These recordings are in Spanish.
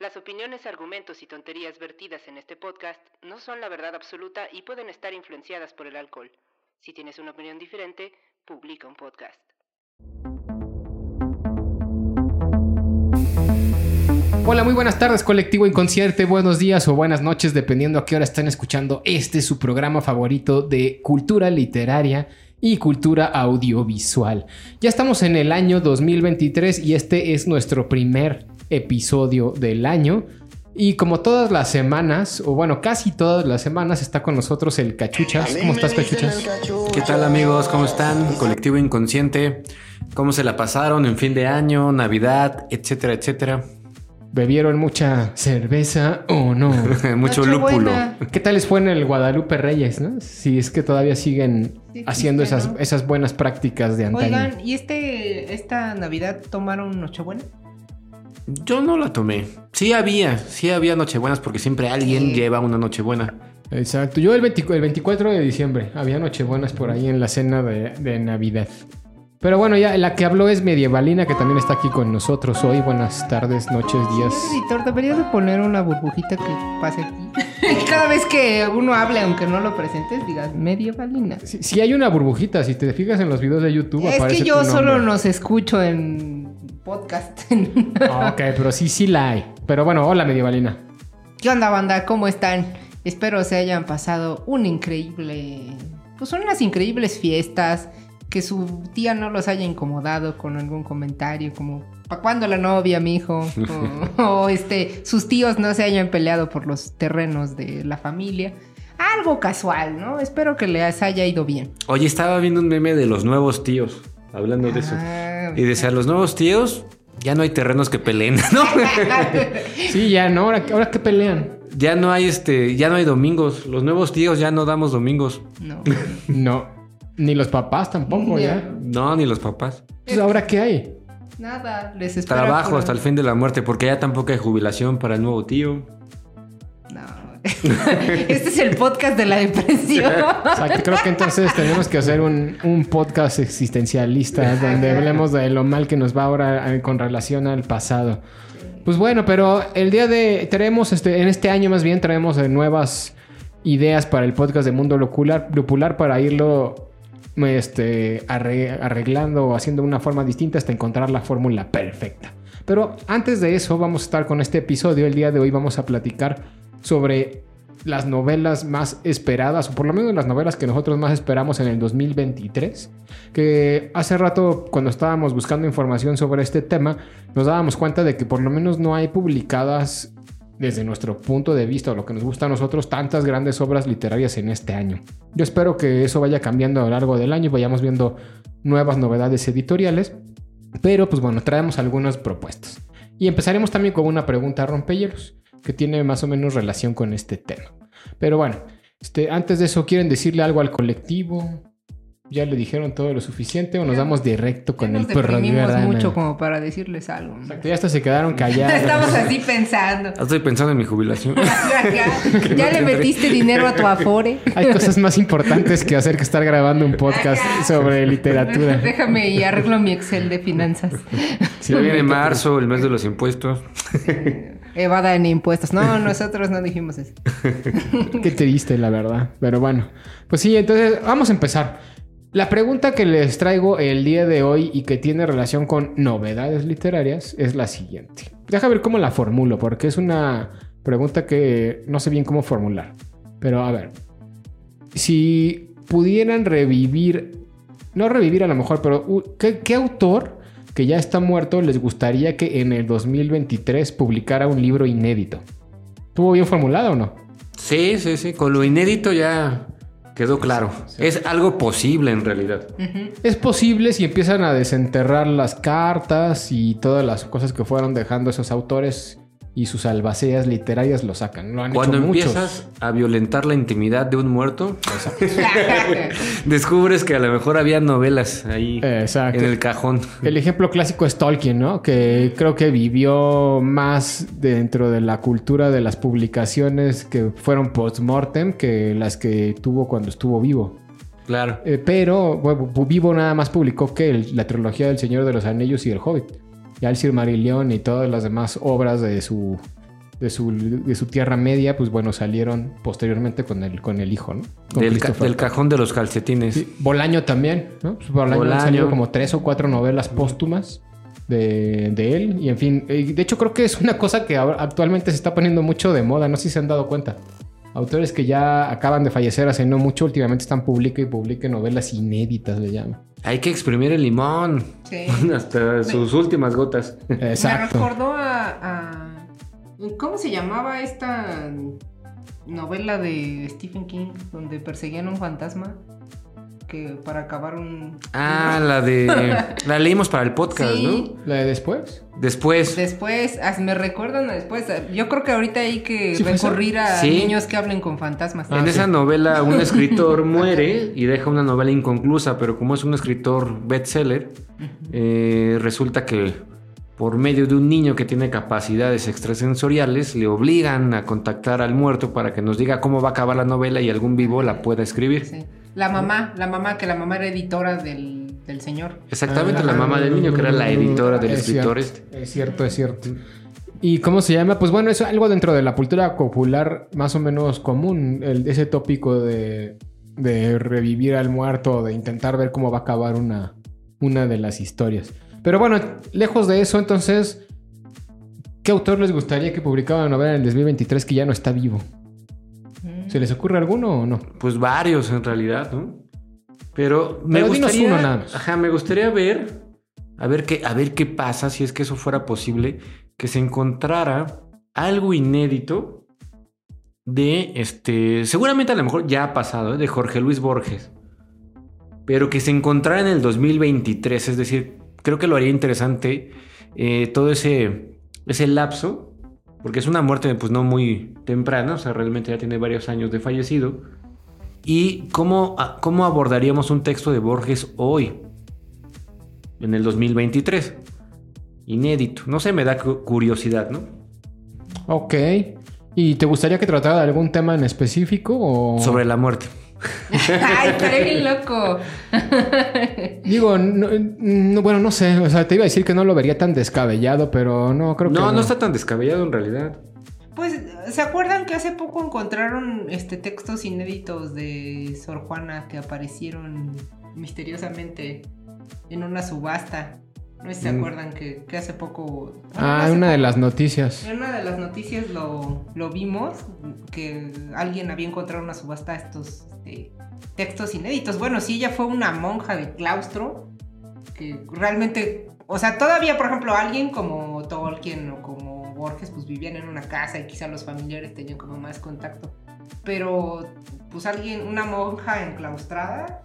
Las opiniones, argumentos y tonterías vertidas en este podcast no son la verdad absoluta y pueden estar influenciadas por el alcohol. Si tienes una opinión diferente, publica un podcast. Hola, muy buenas tardes, colectivo inconsciente, buenos días o buenas noches, dependiendo a qué hora están escuchando. Este es su programa favorito de cultura literaria y cultura audiovisual. Ya estamos en el año 2023 y este es nuestro primer episodio del año. Y como todas las semanas, o bueno, casi todas las semanas, está con nosotros el Cachuchas. ¿Cómo estás, Cachuchas? ¿Qué tal, amigos? ¿Cómo están? Colectivo Inconsciente. ¿Cómo se la pasaron en fin de año, Navidad, etcétera, etcétera? ¿Bebieron mucha cerveza o no? Mucho lúpulo. ¿Qué tal les fue en el Guadalupe Reyes, no? Si es que todavía siguen Sí, haciendo esas, ¿no? esas buenas prácticas de antaño. Oigan, ¿y este, esta Navidad tomaron Nochebuena? Yo no la tomé. Sí había, sí había Nochebuenas porque siempre alguien Sí. lleva una Nochebuena. Exacto. Yo el, 20 el 24 de diciembre había Nochebuenas por ahí en la cena de, de Navidad. Pero bueno, ya la que habló es Medievalina, que también está aquí con nosotros hoy. Buenas tardes, noches, días. Señor editor, debería de poner una burbujita que pase aquí. Cada vez que uno hable, aunque no lo presentes, digas medievalina. Si, si hay una burbujita, si te fijas en los videos de YouTube, Es aparece que yo tu solo nos escucho en podcast. Ah, Ok, pero sí, sí la hay. Pero bueno, hola Medievalina. ¿Qué onda, banda? ¿Cómo están? Espero se hayan pasado un increíble. Pues unas increíbles fiestas. Que su tía no los haya incomodado con algún comentario como ¿para cuándo la novia, mijo? O, o, este, sus tíos no se hayan peleado por los terrenos de la familia. Algo casual, ¿no? Espero que les haya ido bien. Oye, estaba viendo un meme de los nuevos tíos, hablando de eso. Y decía, los nuevos tíos, ya no hay terrenos que peleen, ¿no? Sí, ya, ¿no? Ahora, ahora que pelean. ya no hay este, ya no hay domingos. Los nuevos tíos ya no damos domingos. no. No. Ni los papás tampoco, Ya. ya. No, ni los papás. Entonces, ¿ahora qué hay? Nada, les espero. Trabajo hasta el fin de la muerte, porque ya tampoco hay jubilación para el nuevo tío. Este es el podcast de la depresión. O sea, que creo que entonces tenemos que hacer un, un podcast existencialista donde hablemos de lo mal que nos va ahora eh, con relación al pasado. Pues bueno, pero el día de... Traemos, este, en este año más bien, traemos eh, nuevas ideas para el podcast de Mundo Lupular para irlo este, arre- arreglando o haciendo una forma distinta hasta encontrar la fórmula perfecta. Pero antes de eso, vamos a estar con este episodio. El día de hoy vamos a platicar sobre las novelas más esperadas, o por lo menos las novelas que nosotros más esperamos en el 2023. Que hace rato, cuando estábamos buscando información sobre este tema, nos dábamos cuenta de que por lo menos no hay publicadas, desde nuestro punto de vista o lo que nos gusta a nosotros, tantas grandes obras literarias en este año. Yo espero que eso vaya cambiando a lo largo del año y vayamos viendo nuevas novedades editoriales. Pero pues bueno, traemos algunas propuestas. Y empezaremos también con una pregunta rompehielos, que tiene más o menos relación con este tema. Pero bueno, este, antes de eso, ¿quieren decirle algo al colectivo? ¿Ya le dijeron todo lo suficiente o nos damos directo con el nos perro deprimimos de mucho como para decirles algo. ¿no? Exacto, ya hasta se quedaron callados. Estamos así pensando. Estoy pensando en mi jubilación. ya le metiste dinero a tu afore. Hay cosas más importantes que hacer que estar grabando un podcast sobre literatura. Déjame y arreglo mi Excel de finanzas. Ya viene marzo, el mes de los impuestos. Evada en impuestos. No, nosotros no dijimos eso. Qué triste, la verdad. Pero bueno, pues sí, entonces vamos a empezar. La pregunta que les traigo el día de hoy y que tiene relación con novedades literarias es la siguiente. Deja ver cómo la formulo, porque es una pregunta que no sé bien cómo formular. Pero a ver, si pudieran revivir, no revivir a lo mejor, pero ¿qué, qué autor que ya está muerto les gustaría que en el 2023 publicara un libro inédito? ¿Estuvo bien formulado o no? Sí, sí, sí. Con lo inédito ya quedó claro. Es algo posible en realidad. Es posible si empiezan a desenterrar las cartas y todas las cosas que fueron dejando esos autores y sus albaceas literarias lo sacan. Lo han Cuando hecho muchos. empiezas a violentar la intimidad de un muerto, descubres que a lo mejor había novelas ahí Exacto. en el cajón. El ejemplo clásico es Tolkien, ¿no? Que creo que vivió más dentro de la cultura de las publicaciones que fueron post-mortem que las que tuvo cuando estuvo vivo. Claro. Eh, pero bueno, Vivo nada más publicó que el- la trilogía del Señor de los Anillos y el Hobbit. Ya el Silmarillion y todas las demás obras de su, de su, de su Tierra Media, pues bueno, salieron posteriormente con el, con el hijo, ¿no? Con Del, ca- del cajón de los calcetines. Sí, Bolaño también, ¿no? Pues Bolaño, Bolaño. han salido como tres o cuatro novelas póstumas de, de él. Y en fin, eh, de hecho creo que es una cosa que actualmente se está poniendo mucho de moda, no sé si se han dado cuenta. Autores que ya acaban de fallecer hace no mucho, últimamente están publica y publica novelas inéditas, le llaman. Hay que exprimir el limón Sí. hasta sus últimas gotas. Exacto. Me recordó a, a- ¿Cómo se llamaba esta novela de Stephen King donde perseguían un fantasma? Que para acabar un... Ah, la de. La leímos para el podcast, Sí. ¿no? ¿La de después? Después. Después, ah, me recuerdan a después. Yo creo que ahorita hay que ¿Sí recurrir a Sí. niños que hablen con fantasmas. Ah, en sí. esa novela, un escritor muere y deja una novela inconclusa, pero como es un escritor bestseller, eh, resulta que por medio de un niño que tiene capacidades extrasensoriales, le obligan a contactar al muerto para que nos diga cómo va a acabar la novela y algún vivo la pueda escribir. Sí. La mamá, la mamá, que la mamá era editora del, del señor. Exactamente, la Ah, mamá del niño, que era la editora del es escritor. cierto, este. Es cierto, es cierto. ¿Y cómo se llama? Pues bueno, es algo dentro de la cultura popular más o menos común, el- ese tópico de, de revivir al muerto, de intentar ver cómo va a acabar una, una de las historias. Pero bueno, lejos de eso, entonces, ¿qué autor les gustaría que publicara una novela en el 2023 que ya no está vivo? ¿Se les ocurre alguno o no? Pues varios en realidad, ¿no? Pero me Pero gustaría, uno nada más. Ajá, me gustaría ver, a ver qué, a ver qué pasa si es que eso fuera posible, que se encontrara algo inédito de este, seguramente a lo mejor ya ha pasado, ¿eh? de Jorge Luis Borges, pero que se encontrara en el 2023, es decir, creo que lo haría interesante eh, todo ese, ese lapso, porque es una muerte pues no muy temprana, o sea, realmente ya tiene varios años de fallecido. ¿Y cómo, a- cómo abordaríamos un texto de Borges hoy, en el 2023? Inédito. No sé, me da cu- curiosidad, ¿no? Ok. ¿Y te gustaría que tratara de algún tema en específico o...? Sobre la muerte. ¡Ay, estaré bien loco! Digo, no, no, bueno, no sé. O sea, te iba a decir que no lo vería tan descabellado, pero no, creo que No, no está tan descabellado en realidad. Pues, ¿se acuerdan que hace poco encontraron este textos inéditos de Sor Juana que aparecieron misteriosamente en una subasta? No sé si se Mm. acuerdan que, que hace poco. Ah, hace una de las noticias. En una de las noticias lo, lo vimos, que alguien había encontrado en una subasta estos este, textos inéditos. Bueno, sí, ella fue una monja de claustro, que realmente, o sea, todavía, por ejemplo, alguien como Tolkien o como Borges, pues vivían en una casa y quizá los familiares tenían como más contacto. Pero, pues alguien, una monja enclaustrada,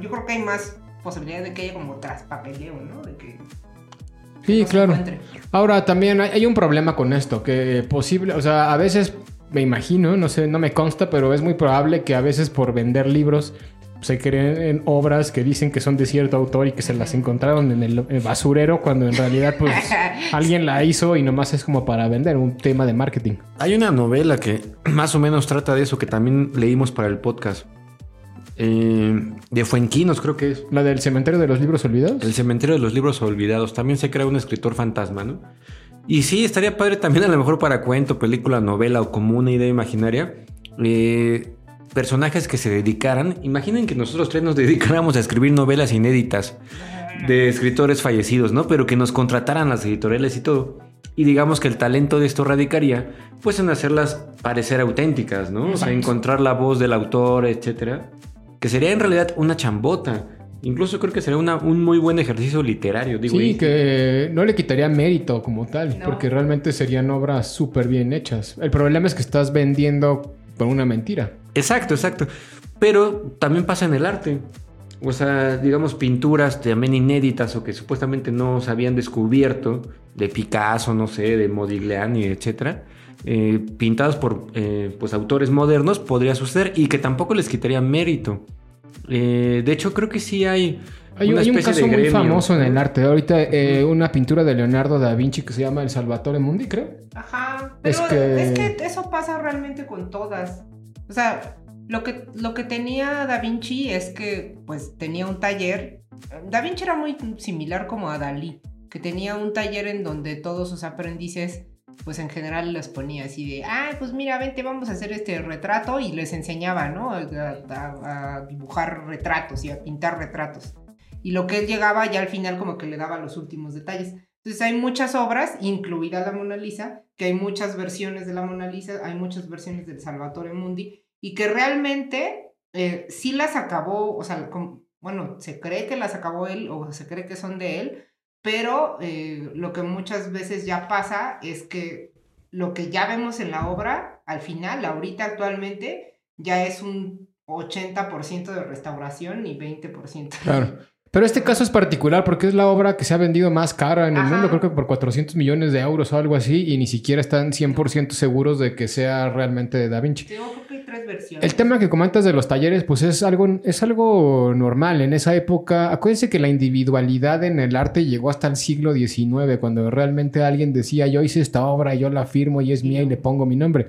yo creo que hay más posibilidad de que haya como traspapeleo, ¿no? De que Sí, no se claro. encuentre. Ahora, también hay, hay un problema con esto, que posible, o sea, a veces me imagino, no sé, no me consta, pero es muy probable que a veces por vender libros se creen obras que dicen que son de cierto autor y que se las encontraron en el, el basurero cuando en realidad pues alguien la hizo y nomás es como para vender un tema de marketing. Hay una novela que más o menos trata de eso, que también leímos para el podcast. Eh, de Fuenquinos, creo que es. La del cementerio de los libros olvidados. El cementerio de los libros olvidados. También se crea un escritor fantasma, ¿no? Y sí, estaría padre también a lo mejor para cuento, película, novela o como una idea imaginaria. eh, personajes que se dedicaran. Imaginen que nosotros tres nos dedicáramos a escribir novelas inéditas de escritores fallecidos, ¿no? Pero que nos contrataran las editoriales y todo. Y digamos que el talento de esto radicaría, pues en hacerlas parecer auténticas, ¿no? O sea, Exacto. encontrar la voz del autor, etcétera. Que sería en realidad una chambota. Incluso creo que sería una- un muy buen ejercicio literario, digo. Sí, y- que no le quitaría mérito como tal, No. porque realmente serían obras súper bien hechas. El problema es que estás vendiendo por una mentira. Exacto, exacto. Pero también pasa en el arte. o sea, digamos, pinturas también inéditas o que supuestamente no se habían descubierto, de Picasso, no sé, de Modigliani, etcétera, eh, pintadas por eh, pues, autores modernos, podría suceder y que tampoco les quitaría mérito. Eh, de hecho, creo que sí hay. Hay, una hay un caso muy famoso en el arte. Ahorita eh, una pintura de Leonardo da Vinci que se llama El Salvatore Mundi, creo. Ajá, Es pero que- es que... eso pasa realmente con todas. O sea, lo que, lo que tenía Da Vinci es que pues tenía un taller. Da Vinci era muy similar como a Dalí, que tenía un taller en donde todos sus aprendices pues en general les ponía así de, ah, pues mira, vente, vamos a hacer este retrato y les enseñaba, ¿no? A, dibujar retratos y a pintar retratos. Y lo que él llegaba ya al final como que le daba los últimos detalles. Entonces hay muchas obras, incluida la Mona Lisa, que hay muchas versiones de la Mona Lisa, hay muchas versiones del Salvatore Mundi, y que realmente eh, sí las acabó, o sea, bueno, se cree que las acabó él o se cree que son de él, pero eh, lo que muchas veces ya pasa es que lo que ya vemos en la obra, al final, ahorita actualmente, ya es un 80% de restauración y 20% de... Claro. Pero este caso es particular porque es la obra que se ha vendido más cara en el mundo, creo que por 400 millones de euros o algo así, y ni siquiera están 100% seguros de que sea realmente de Da Vinci. Yo creo que hay tres versiones. El tema que comentas de los talleres, pues es algo, es algo normal en esa época. Acuérdense que la individualidad en el arte llegó hasta el siglo XIX, cuando realmente alguien decía, yo hice esta obra, yo la firmo y es mía y le pongo mi nombre.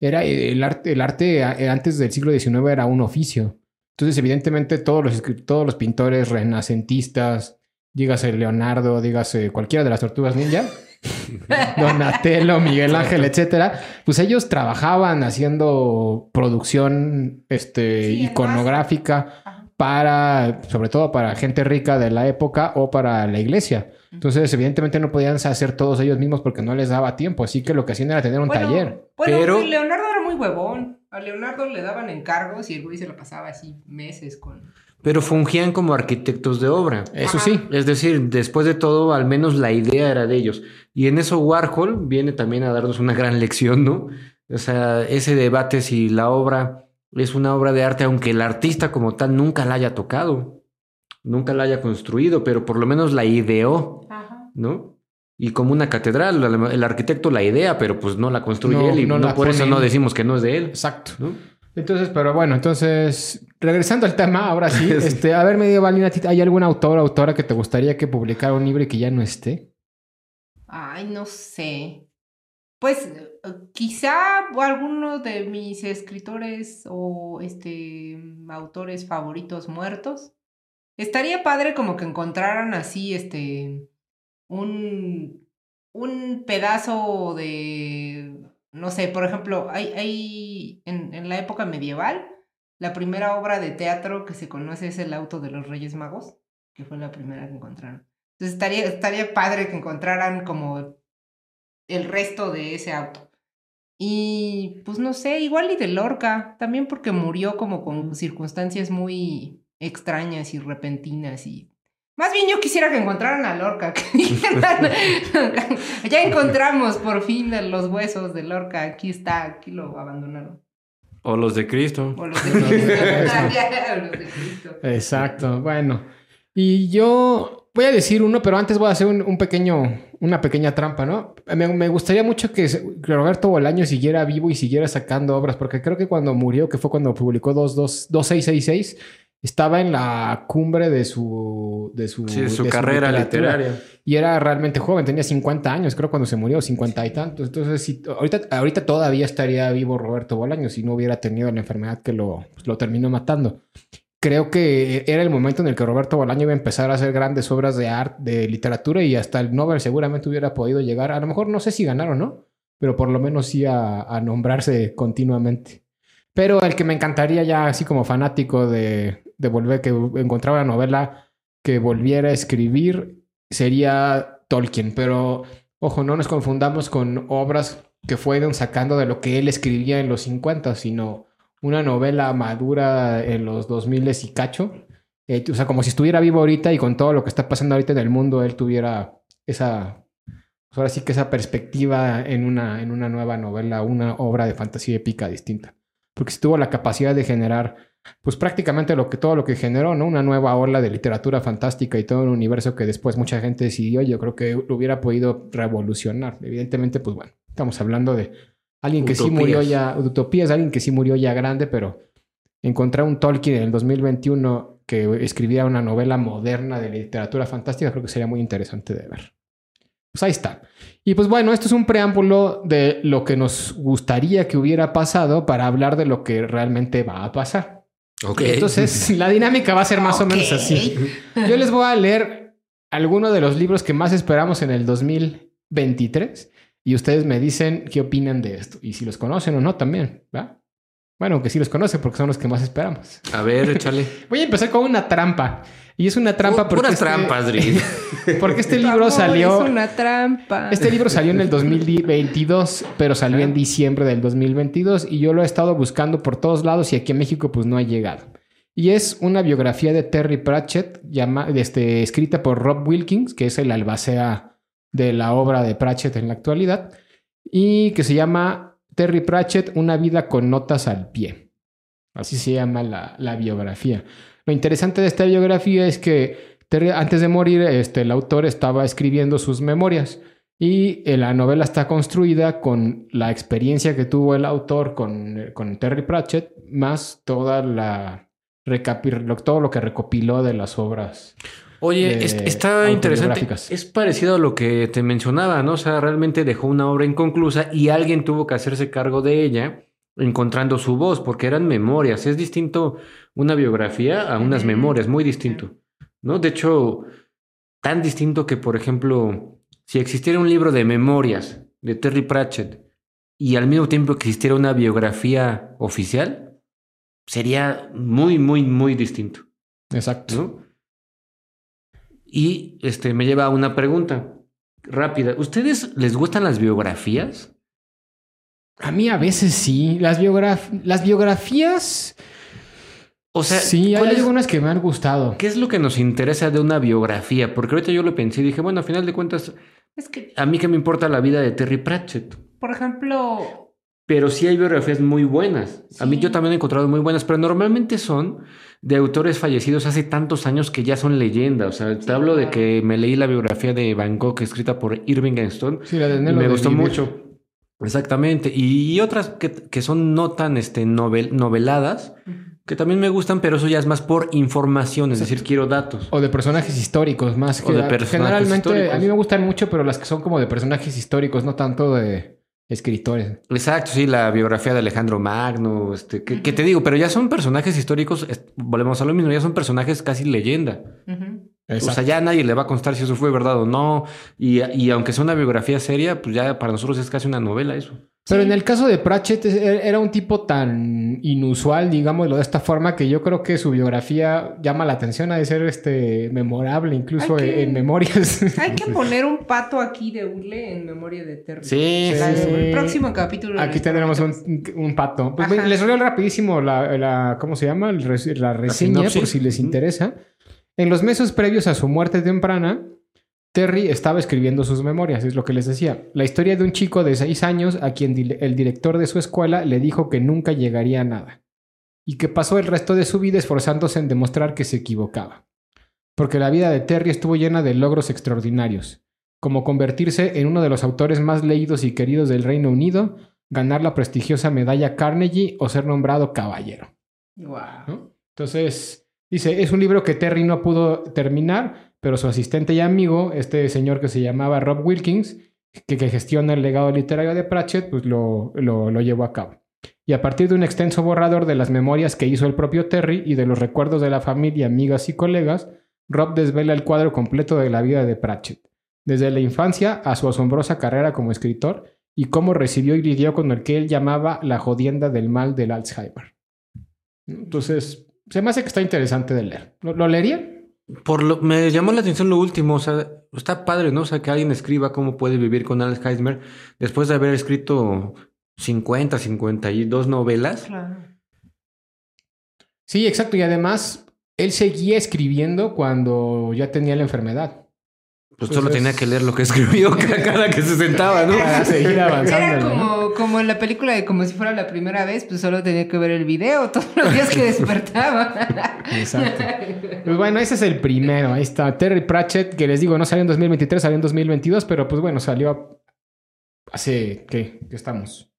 Era eh, el arte, el arte eh, antes del siglo XIX era un oficio. Entonces, evidentemente, todos los, todos los pintores renacentistas, dígase Leonardo, dígase cualquiera de las tortugas ninja, Donatello, Miguel Ángel, etcétera, pues ellos trabajaban haciendo producción este, Sí, iconográfica para, sobre todo para gente rica de la época o para la iglesia. Entonces, evidentemente no podían hacer todos ellos mismos porque no les daba tiempo, así que lo que hacían era tener un Bueno, taller. Bueno, Pero- Leonardo era muy huevón. A Leonardo le daban encargos y el güey se lo pasaba así meses con... Pero fungían como arquitectos de obra. Eso Ajá. sí. Es decir, después de todo, al menos la idea era de ellos. Y en eso Warhol viene también a darnos una gran lección, ¿no? O sea, ese debate si la obra es una obra de arte, aunque el artista como tal nunca la haya tocado, nunca la haya construido, pero por lo menos la ideó, Ajá. ¿no? Y como una catedral, el- arquitecto la idea, pero pues no la construye No, él y no por eso no decimos que no es de él, Exacto. ¿no? Entonces, pero bueno, entonces, regresando al tema, ahora sí, este, a ver, medio Valina, ¿a ti ¿hay algún autor o autora que te gustaría que publicara un libro y que ya no esté? Ay, no sé. Pues quizá alguno de mis escritores o este autores favoritos muertos. Estaría padre como que encontraran así este un un pedazo de no sé, por ejemplo, hay, hay en, en la época medieval, la primera obra de teatro que se conoce es El auto de los Reyes Magos, que fue la primera que encontraron. Entonces estaría, estaría padre que encontraran como el resto de ese auto. Y pues no sé, igual y de Lorca, también porque murió como con circunstancias muy extrañas y repentinas y... Más bien yo quisiera que encontraran a Lorca. ya encontramos por fin los huesos de Lorca, aquí está, aquí lo abandonaron. O los de Cristo. O los de Cristo. Exacto, bueno. Y yo voy a decir uno, pero antes voy a hacer un, un pequeño, una pequeña trampa, ¿no? Me, me gustaría mucho que Roberto Bolaño siguiera vivo y siguiera sacando obras, porque creo que cuando murió, que fue cuando publicó 22 2666, estaba en la cumbre de su, de su, Sí, su de carrera literaria. Y era realmente joven, tenía 50 años, creo, cuando se murió, 50 y tantos. Entonces, si, ahorita, ahorita todavía estaría vivo Roberto Bolaño si no hubiera tenido la enfermedad que lo, pues, lo terminó matando. Creo que era el momento en el que Roberto Bolaño iba a empezar a hacer grandes obras de arte, de literatura y hasta el Nobel seguramente hubiera podido llegar. A lo mejor no sé si ganar o no, pero por lo menos sí a, a nombrarse continuamente. Pero el que me encantaría ya así como fanático de, de volver, que encontrara una novela que volviera a escribir sería Tolkien. Pero ojo, no nos confundamos con obras que fueron sacando de lo que él escribía en los 50, sino una novela madura en los 2000 y cacho. Eh, o sea, como si estuviera vivo ahorita y con todo lo que está pasando ahorita en el mundo, él tuviera esa, pues ahora sí que esa perspectiva en una, en una nueva novela, una obra de fantasía épica distinta. Porque sí tuvo la capacidad de generar, pues prácticamente lo que, todo lo que generó, ¿no? Una nueva ola de literatura fantástica y todo un universo que después mucha gente decidió, yo creo que lo hubiera podido revolucionar. Evidentemente, pues bueno, estamos hablando de alguien que sí murió ya, utopías, alguien que sí murió ya grande, pero encontrar un Tolkien en el 2021 que escribiera una novela moderna de literatura fantástica, creo que sería muy interesante de ver. Pues ahí está. Y pues bueno, esto es un preámbulo de lo que nos gustaría que hubiera pasado para hablar de lo que realmente va a pasar. Ok. Entonces, la dinámica va a ser más o menos así. Yo les voy a leer algunos de los libros que más esperamos en el 2023 y ustedes me dicen qué opinan de esto y si los conocen o no también, ¿va? Bueno, aunque sí los conocen porque son los que más esperamos. A ver, échale. Voy a empezar con una trampa. Y es una trampa porque. Puras este- trampas, Dri. Porque este libro salió. Es una trampa. Este libro salió en el 2022, pero salió en diciembre del 2022 y yo lo he estado buscando por todos lados y aquí en México pues no ha llegado. Y es una biografía de Terry Pratchett, llama, este, escrita por Rob Wilkins, que es el albacea de la obra de Pratchett en la actualidad, y que se llama Terry Pratchett, una vida con notas al pie. Así se llama la, la biografía. Lo interesante de esta biografía es que Terry, antes de morir, este, el autor estaba escribiendo sus memorias y eh, la novela está construida con la experiencia que tuvo el autor con, con Terry Pratchett, más toda la todo lo que recopiló de las obras. Oye, de es- está interesante. Es parecido a lo que te mencionaba, ¿no? O sea, realmente dejó una obra inconclusa y alguien tuvo que hacerse cargo de ella, encontrando su voz, porque eran memorias. Es distinto una biografía a unas memorias, muy distinto, ¿no? De hecho, tan distinto que, por ejemplo, si existiera un libro de memorias de Terry Pratchett y al mismo tiempo que existiera una biografía oficial, sería muy, muy, muy distinto. Exacto. ¿no? Y este me lleva a una pregunta rápida. ¿Ustedes les gustan las biografías? A mí a veces sí. Las, biograf- las biografías. O sea, sí, hay ¿cuál es- algunas que me han gustado. ¿qué es lo que nos interesa de una biografía? Porque ahorita yo lo pensé y dije, bueno, a final de cuentas, Es que, a mí que me importa la vida de Terry Pratchett. por ejemplo, Pero sí hay biografías muy buenas. A mí yo también he encontrado muy buenas, pero normalmente son de autores fallecidos hace tantos años que ya son leyenda. O sea, te hablo de que me leí la biografía de Van Gogh escrita por Irving Stone Sí, la de Nelo me de gustó Vivir. mucho. Exactamente. Y, y otras que, que son no tan este, novel- noveladas, que también me gustan, pero eso ya es más por información, es decir, quiero datos. O de personajes históricos, más O que de personajes generalmente históricos. a mí me gustan mucho, pero las que son como de personajes históricos, no tanto de escritores. Exacto, sí, la biografía de Alejandro Magno, este, que, que te digo, pero ya son personajes históricos, volvemos a lo mismo, ya son personajes casi leyenda. O sea, ya a nadie le va a constar si eso fue verdad o no. Y, y aunque sea una biografía seria, pues ya para nosotros es casi una novela eso. Pero Sí. en el caso de Pratchett e, era un tipo tan inusual, digámoslo de esta forma, que yo creo que su biografía llama la atención a de ser este memorable, incluso que- en memorias. hay que poner un pato aquí de hule en memoria de Terry. Sí. El próximo capítulo. Aquí tendremos un, pato. Pues les leo rapidísimo la, la- ¿cómo se llama? La reseña, por si les interesa. En los meses previos a su muerte temprana, Terry estaba escribiendo sus memorias, es lo que les decía. La historia de un chico de seis años a quien el director de su escuela le dijo que nunca llegaría a nada. Y que pasó el resto de su vida esforzándose en demostrar que se equivocaba. Porque la vida de Terry estuvo llena de logros extraordinarios, como convertirse en uno de los autores más leídos y queridos del Reino Unido, ganar la prestigiosa medalla Carnegie o ser nombrado caballero. ¿no? Entonces, dice, es un libro que Terry no pudo terminar, pero su asistente y amigo, este señor que se llamaba Rob Wilkins, que, gestiona el legado literario de Pratchett, pues lo, lo, lo llevó a cabo. Y a partir de un extenso borrador de las memorias que hizo el propio Terry y de los recuerdos de la familia, amigas y colegas, Rob desvela el cuadro completo de la vida de Pratchett, desde la infancia a su asombrosa carrera como escritor y cómo recibió y lidió con el que él llamaba la jodienda del mal del Alzheimer. Entonces, se me hace que está interesante de leer. ¿Lo, lo leería? Por lo, me llamó la atención lo último, o sea, está padre, ¿no? O sea, que alguien escriba cómo puede vivir con Alzheimer después de haber escrito 50, 52 novelas. Claro. Sí, exacto. Y además, él seguía escribiendo cuando ya tenía la enfermedad. Pues Pues solo es- tenía que leer lo que escribió cada que se sentaba, ¿no? Para seguir avanzando. Era ¿no? como, como en la película de como si fuera la primera vez, pues solo tenía que ver el video todos los días que despertaba. Exacto. Pues bueno, ese es el primero. Ahí está Terry Pratchett, que les digo, no salió en 2023, salió en 2022, pero pues bueno, salió hace, ¿qué? ¿Qué estamos?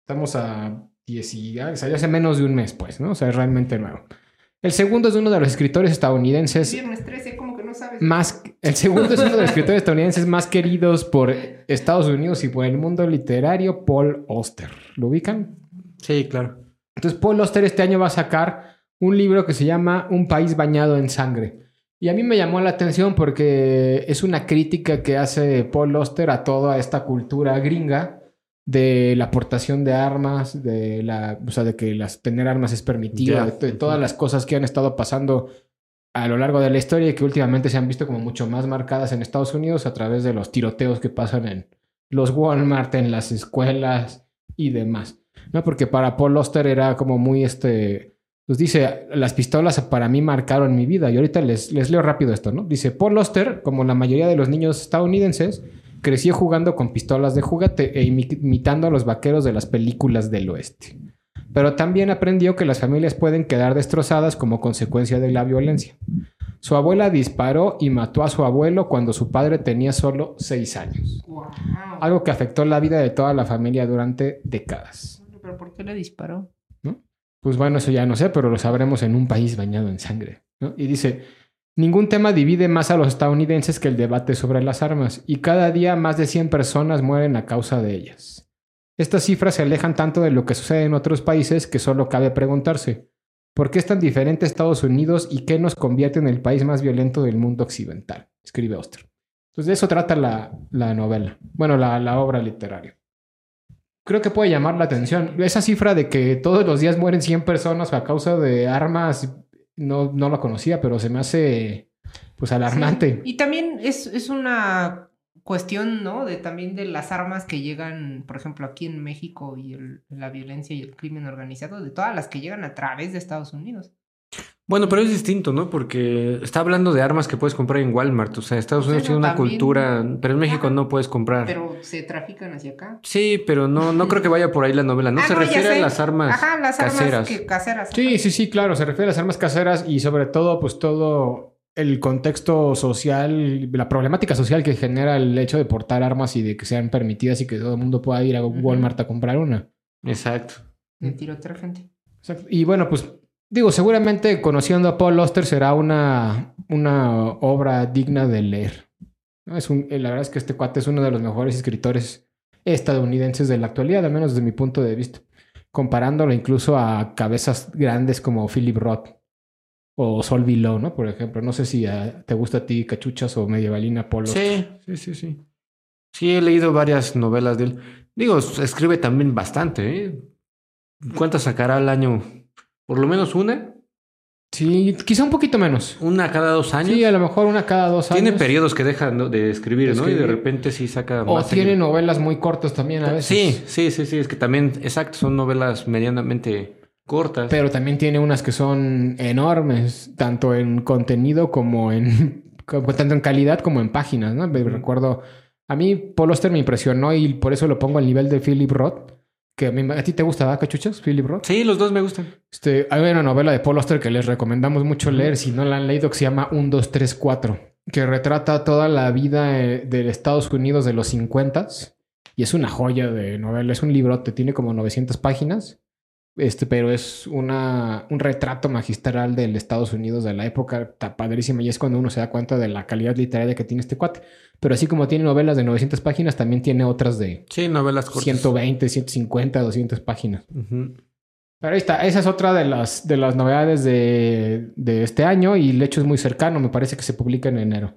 Estamos a 10 y... ah, salió hace menos de un mes, pues, ¿no? O sea, es realmente nuevo. El segundo es uno de los escritores estadounidenses Viernes 13, como que no sabes. más... El segundo es uno de los escritores estadounidenses más queridos por Estados Unidos y por el mundo literario, Paul Auster. ¿Lo ubican? Sí, claro. Entonces, Paul Auster este año va a sacar un libro que se llama Un país bañado en sangre. Y a mí me llamó la atención porque es una crítica que hace Paul Auster a toda esta cultura gringa de la aportación de armas, de la, o sea, de que las, tener armas es permitido, Ya. de, de todas las cosas que han estado pasando a lo largo de la historia y que últimamente se han visto como mucho más marcadas en Estados Unidos a través de los tiroteos que pasan en los Walmart, en las escuelas y demás. ¿no? Porque para Paul Auster era como muy este. Pues dice, las pistolas para mí marcaron mi vida. Y ahorita les, les leo rápido esto, ¿no? Dice, Paul Auster, como la mayoría de los niños estadounidenses, creció jugando con pistolas de juguete e imi- imitando a los vaqueros de las películas del oeste. Pero también aprendió que las familias pueden quedar destrozadas como consecuencia de la violencia. Su abuela disparó y mató a su abuelo cuando su padre tenía solo seis años. Wow. Algo que afectó la vida de toda la familia durante décadas. ¿Pero por qué le disparó? Pues bueno, eso ya no sé, pero lo sabremos en un país bañado en sangre. ¿no? Y dice, ningún tema divide más a los estadounidenses que el debate sobre las armas, y cada día más de 100 personas mueren a causa de ellas. Estas cifras se alejan tanto de lo que sucede en otros países que solo cabe preguntarse, ¿por qué es tan diferente Estados Unidos y qué nos convierte en el país más violento del mundo occidental? Escribe Auster. Entonces de eso trata la, la novela, bueno, la, la obra literaria creo que puede llamar la atención. Esa cifra de que todos los días mueren 100 personas a causa de armas, no, no la conocía, pero se me hace pues alarmante. Y también es, es una cuestión, ¿no? De también de las armas que llegan, por ejemplo, aquí en México y el- la violencia y el crimen organizado, de todas las que llegan a través de Estados Unidos. Bueno, pero es distinto, ¿no? Porque está hablando de armas que puedes comprar en Walmart. O sea, Estados Unidos Bueno, tiene una también- cultura, pero en México no puedes comprar. Pero se trafican hacia acá. Sí, pero no, no creo que vaya por ahí la novela. No Ah, se refiere a las armas Ajá, las armas caseras. que- caseras. Sí, sí, sí, claro, se refiere a las armas caseras y sobre todo pues todo el contexto social, la problemática social que genera el hecho de portar armas y de que sean permitidas y que todo el mundo pueda ir a Walmart a comprar una. Exacto. De tirotear gente. Exacto. Y bueno, pues digo, seguramente conociendo a Paul Auster será una, una obra digna de leer. ¿no? Es un, eh, la verdad es que este cuate es uno de los mejores escritores estadounidenses de la actualidad, al menos desde mi punto de vista. Comparándolo incluso a cabezas grandes como Philip Roth o Sol Below, ¿no? Por ejemplo, no sé si te gusta a ti Cachuchas o Medievalina Auster. Sí, sí, sí, sí. Sí, he leído varias novelas de él. Digo, escribe también bastante, ¿eh? ¿Cuántas sacará al año? Por lo menos una. Sí, quizá un poquito menos. Una cada dos años. Sí, a lo mejor una cada dos años. Tiene periodos que deja ¿no? de escribir, De ¿no? Y de repente sí saca O más tiene seguido. novelas muy cortas también a veces. Sí, sí, sí, sí. Es que también, exacto, son novelas medianamente cortas. Pero también tiene unas que son enormes, tanto en contenido como en como- tanto en calidad como en páginas, ¿no? Me Recuerdo, a mí Paul Auster me impresionó y por eso lo pongo al nivel de Philip Roth, que a, mí- a ti te gusta, ¿verdad, cachuchas? Philip Roth. Sí, los dos me gustan. Este, hay una novela de Paul Auster que les recomendamos mucho leer si no la han leído que se llama 1, 2, 3, 4, que retrata toda la vida eh, de Estados Unidos de los 50 y es una joya de novela, es un librote, tiene como 900 páginas, este, pero es una, un retrato magistral del Estados Unidos de la época, está padrísima y es cuando uno se da cuenta de la calidad literaria que tiene este cuate. Pero así como tiene novelas de 900 páginas, también tiene otras de Sí, novelas cortas. 120, 150, 200 páginas. Pero ahí está, esa es otra de las, de las novedades de, de este año y el hecho es muy cercano, me parece que se publica en enero.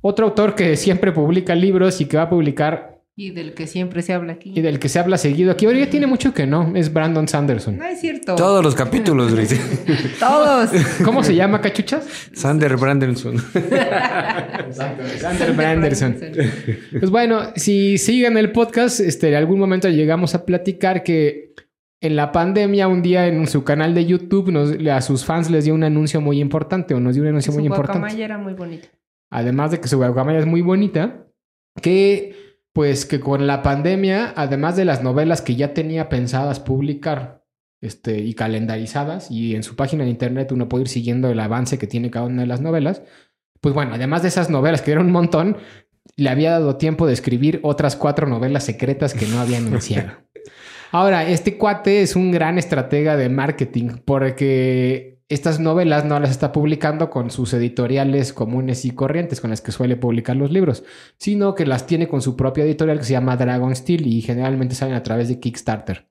Otro autor que siempre publica libros y que va a publicar Y del que siempre se habla aquí. y del que se habla seguido aquí, ahora ya tiene mucho que no, es Brandon Sanderson. No es cierto. Todos los capítulos, Luis. Todos. ¿Cómo se llama, cachuchas? Sander Brandenson. Sander Branderson. Pues bueno, si siguen el podcast, este, en algún momento llegamos a platicar que en la pandemia, un día en su canal de YouTube, nos, a sus fans les dio un anuncio muy importante o nos dio un anuncio Su muy importante. guacamaya era muy bonita. además de que su guacamaya es muy bonita, que pues que con la pandemia, además de las novelas que ya tenía pensadas publicar este, y calendarizadas, y en su página de internet uno puede ir siguiendo el avance que tiene cada una de las novelas, pues bueno, además de esas novelas que eran un montón, le había dado tiempo de escribir otras cuatro novelas secretas que no había anunciado. Ahora, este cuate es un gran estratega de marketing porque estas novelas no las está publicando con sus editoriales comunes y corrientes con las que suele publicar los libros, sino que las tiene con su propia editorial que se llama Dragon Steel y generalmente salen a través de Kickstarter.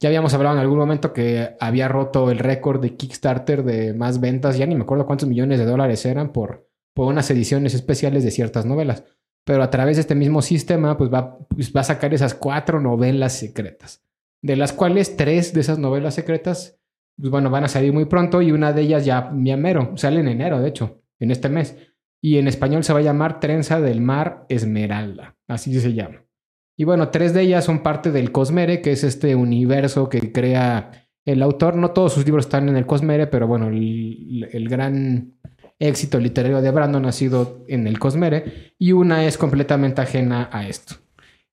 Ya habíamos hablado en algún momento que había roto el récord de Kickstarter de más ventas, ya ni me acuerdo cuántos millones de dólares eran por, por unas ediciones especiales de ciertas novelas. Pero a través de este mismo sistema, pues va, pues va a sacar esas cuatro novelas secretas de las cuales tres de esas novelas secretas, pues bueno, van a salir muy pronto y una de ellas ya, ya mero, sale en enero, de hecho, en este mes. Y en español se va a llamar Trenza del Mar Esmeralda, así se llama. Y bueno, tres de ellas son parte del Cosmere, que es este universo que crea el autor. No todos sus libros están en el Cosmere, pero bueno, el, el gran éxito literario de Brandon ha sido en el Cosmere y una es completamente ajena a esto.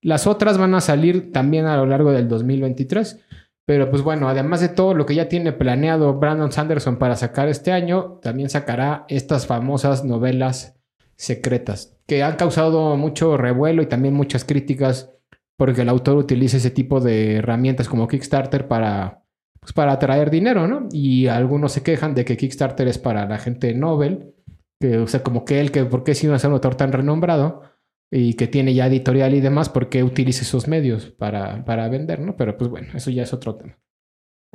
Las otras van a salir también a lo largo del 2023. Pero pues bueno, además de todo lo que ya tiene planeado Brandon Sanderson para sacar este año, también sacará estas famosas novelas secretas, que han causado mucho revuelo y también muchas críticas porque el autor utiliza ese tipo de herramientas como Kickstarter para, pues para atraer dinero, ¿no? Y algunos se quejan de que Kickstarter es para la gente Nobel, que, o sea, como que él, que por qué si no es un autor tan renombrado, y que tiene ya editorial y demás, ¿por qué utiliza esos medios para, para vender, no? Pero pues bueno, eso ya es otro tema.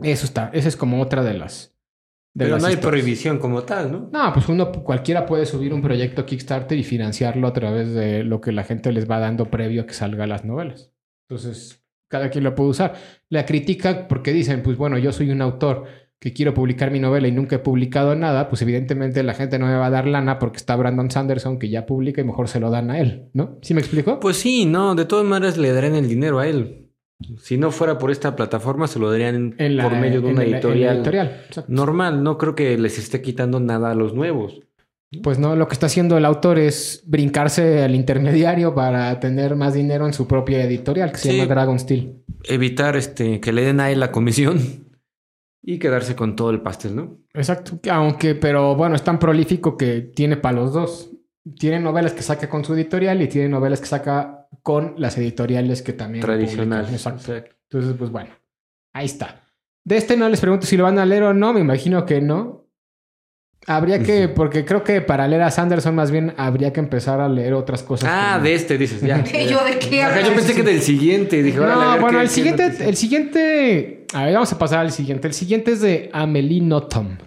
Eso está, esa es como otra de las... De Pero las no hay historias. prohibición como tal, ¿no? No, pues uno, cualquiera puede subir un proyecto Kickstarter y financiarlo a través de lo que la gente les va dando previo a que salga las novelas. Entonces, cada quien lo puede usar. La critica porque dicen, pues bueno, yo soy un autor que quiero publicar mi novela y nunca he publicado nada, pues evidentemente la gente no me va a dar lana porque está Brandon Sanderson que ya publica y mejor se lo dan a él, ¿no? ¿Sí me explico? Pues sí, no, de todas maneras le darían el dinero a él. Si no fuera por esta plataforma, se lo darían En la- por medio de una la editorial. Normal, no creo que les esté quitando nada a los nuevos. Pues no, lo que está haciendo el autor es brincarse al intermediario para tener más dinero en su propia editorial que se Sí. llama Dragon Steel. Evitar este, que le den a él la comisión y quedarse con todo el pastel, ¿no? Exacto. Aunque, pero bueno, es tan prolífico que tiene para los dos. Tiene novelas que saca con su editorial y tiene novelas que saca con las editoriales que también. Tradicional. publican. Exacto. Exacto. Entonces, pues bueno, ahí está. De este no les pregunto si lo van a leer o no, me imagino que no. Habría que, porque creo que para leer a Sanderson más bien habría que empezar a leer otras cosas. Ah, como- de este dices, ya. ¿Y yo de qué Ajá, yo hablas? pensé que del siguiente. Dije, No, bueno, qué- el siguiente, el siguiente. A ver, vamos a pasar al siguiente. El siguiente es de Amelie Nothomb.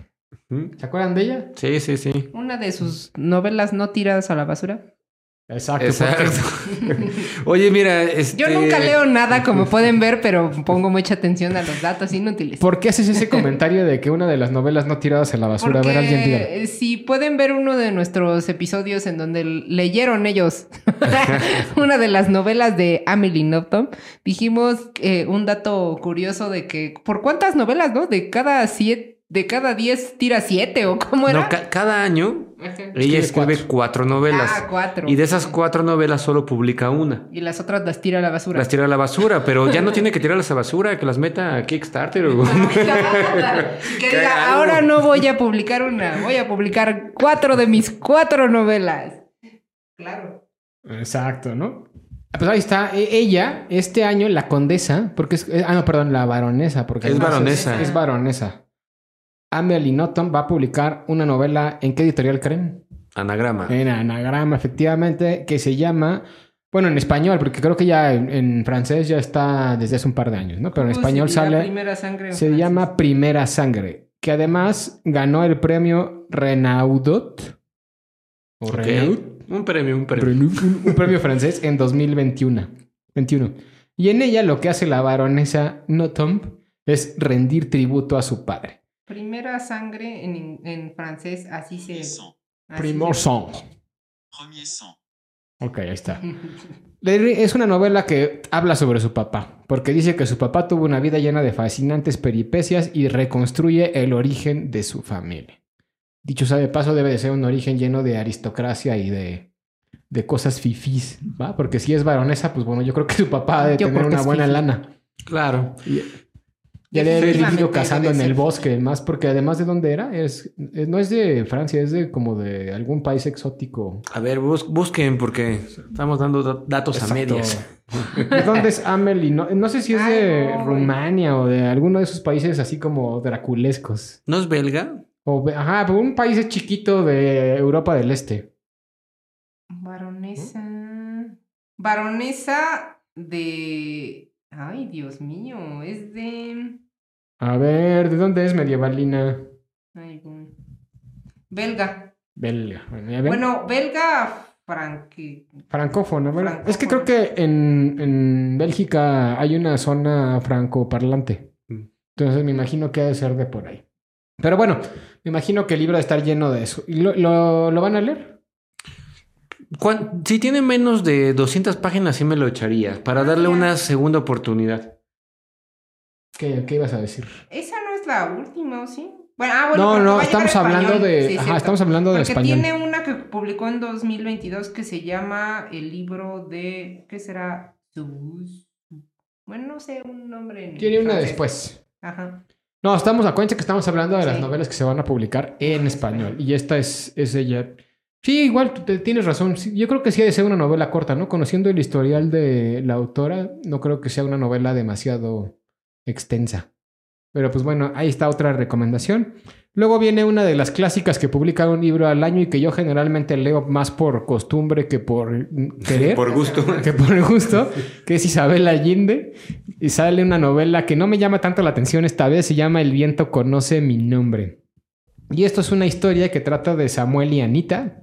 ¿Se acuerdan de ella? Sí, sí, sí. Una de sus novelas no tiradas a la basura. Exacto. Exacto. Oye, mira, este... Yo nunca leo nada, como pueden ver, pero pongo mucha atención a los datos inútiles. ¿Por qué haces ese comentario de que una de las novelas no tiradas a la basura? Porque a ver, alguien diga. si pueden ver uno de nuestros episodios en donde leyeron ellos una de las novelas de Amelie Nothomb, dijimos eh, un dato curioso de que por cuántas novelas, ¿no? De cada siete, de cada diez tira siete o cómo era. No, ca- cada año Ajá. ella Escribe cuatro, novelas. Ah, cuatro. Y de esas cuatro novelas solo publica una. Y las otras las tira a la basura. Las tira a la basura, pero ya no tiene que tirarlas a la basura, que las meta a Kickstarter o... que diga, ahora no voy a publicar una, voy a publicar cuatro de mis cuatro novelas. Claro. Exacto, ¿no? Ah, Pues ahí está. E- Ella, este año, la condesa, porque es. eh, Ah, no, perdón, la baronesa, porque Es además baronesa. Es, Baronesa. Amelie Nothomb va a publicar una novela. ¿En qué editorial creen? Anagrama. En Anagrama, efectivamente, que se llama. Bueno, en español, porque creo que ya en, en francés ya está desde hace un par de años, ¿no? Pero en ¿Cómo español sale. Primera sangre en Se francés? llama Primera Sangre, que además ganó el premio Renaudot. O Ok. Renaud. Un premio, un premio. un, un premio francés en 2021. 21. Y en ella lo que hace la baronesa Nothomb es rendir tributo a su padre. Primera sangre en, en francés, así se. Sang. así Primor sang. Premier sang. Ok, ahí está. Le- Es una novela que habla sobre su papá, porque dice que su papá tuvo una vida llena de fascinantes peripecias y reconstruye el origen de su familia. Dicho sea de paso, debe de ser un origen lleno de aristocracia y de, de cosas fifís, ¿va? Porque si es baronesa, pues bueno, yo creo que su papá debe Yo tener una buena fifí. lana. Claro. Ya haber Definitivamente vivido cazando en el bosque, más porque además de dónde era, es, es- no es de Francia, es de como de algún país exótico. A ver, bus- busquen porque estamos dando da- datos a medias. ¿De dónde es Amelie? No, no sé si es Ay, de no. Rumania o de alguno de esos países así como draculescos. ¿No es belga? O, ajá, un país chiquito de Europa del Este. Baronesa. Baronesa de. Ay, Dios mío. Es de. A ver, ¿de dónde es medievalina? Ay. Belga. Belga. Bueno, ya ven. Bueno, belga franque. Francófono, ¿verdad? Francófono. Es que creo que en, en Bélgica hay una zona francoparlante. Mm. Entonces me imagino que ha de ser de por ahí. Pero bueno, me imagino que el libro de estar lleno de eso. ¿Y lo, lo- lo van a leer? ¿Cuán- Si tiene menos de 200 páginas, sí me lo echaría para darle una segunda oportunidad. ¿Qué, qué ibas a decir? Esa no es la última, ¿o sí? Bueno, ah, bueno, no, no, estamos hablando de. Sí, ajá, cierto. estamos hablando de Porque español. tiene una que publicó en 2022 que se llama el libro de. ¿Qué será? Bueno, no sé, un nombre. en Tiene una francés. después. Ajá. No, estamos, acuérdense que estamos hablando de las novelas que se van a publicar en español. Y esta es, es ella. Sí, igual tú te- tienes razón. Yo creo que sí ha de ser una novela corta, ¿no? Conociendo el historial de la autora, no creo que sea una novela demasiado extensa. Pero pues bueno, ahí está otra recomendación. Luego viene una de las clásicas que publica un libro al año y que yo generalmente leo más por costumbre que por querer Por gusto. que por gusto, que es Isabel Allende, y sale una novela que no me llama tanto la atención esta vez, se llama El viento conoce mi nombre. Y esto es una historia que trata de Samuel y Anita,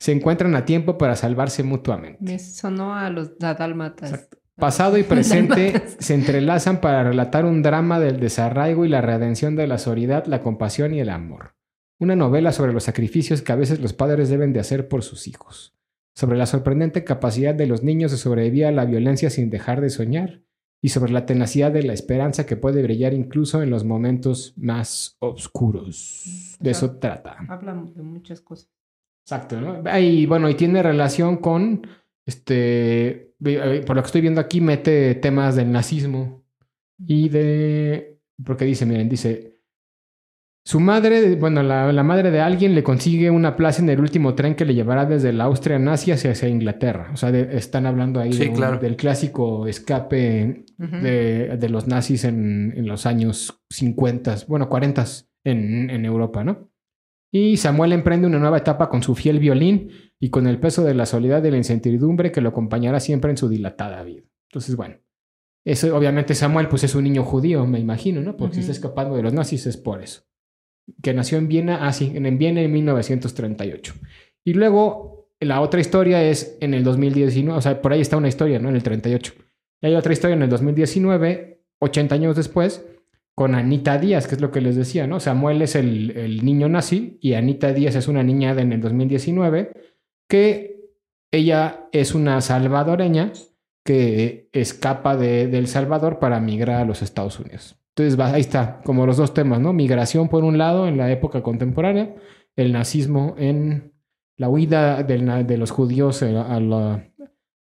se encuentran a tiempo para salvarse mutuamente. Me sonó a los dálmatas. Pasado y presente se entrelazan para relatar un drama del desarraigo y la redención de la solidaridad, la compasión y el amor. Una novela sobre los sacrificios que a veces los padres deben de hacer por sus hijos. Sobre la sorprendente capacidad de los niños de sobrevivir a la violencia sin dejar de soñar. Y sobre la tenacidad de la esperanza que puede brillar incluso en los momentos más oscuros. De eso trata. Habla de muchas cosas. Exacto, ¿no? Y bueno, y tiene relación con, este, por lo que estoy viendo aquí, mete temas del nazismo y de, porque dice, miren, dice, su madre, bueno, la, la madre de alguien le consigue una plaza en el último tren que le llevará desde la Austria nazi hacia, hacia Inglaterra. O sea, de- están hablando ahí Sí, de un- claro. del clásico escape de, de los nazis en, en los años 50, bueno, 40 en, en Europa, ¿no? Y Samuel emprende una nueva etapa con su fiel violín y con el peso de la soledad y la incertidumbre que lo acompañará siempre en su dilatada vida. Entonces, bueno, eso obviamente Samuel pues es un niño judío, me imagino, ¿no? Porque si Ujú. está escapando de los nazis es por eso. Que nació en Viena, ah, sí, en en Viena en 1938. Y luego la otra historia es en el 2019, o sea, por ahí está una historia, ¿no? En el 38. Y hay otra historia en el 2019, 80 años después, con Anita Díaz, que es lo que les decía, ¿no? Samuel es el, el niño nazi y Anita Díaz es una niña de en el 2019 que ella es una salvadoreña que escapa de, de El Salvador para migrar a los Estados Unidos. Entonces, ahí está, como los dos temas, ¿no? Migración por un lado en la época contemporánea, el nazismo en la huida de los judíos eh, a,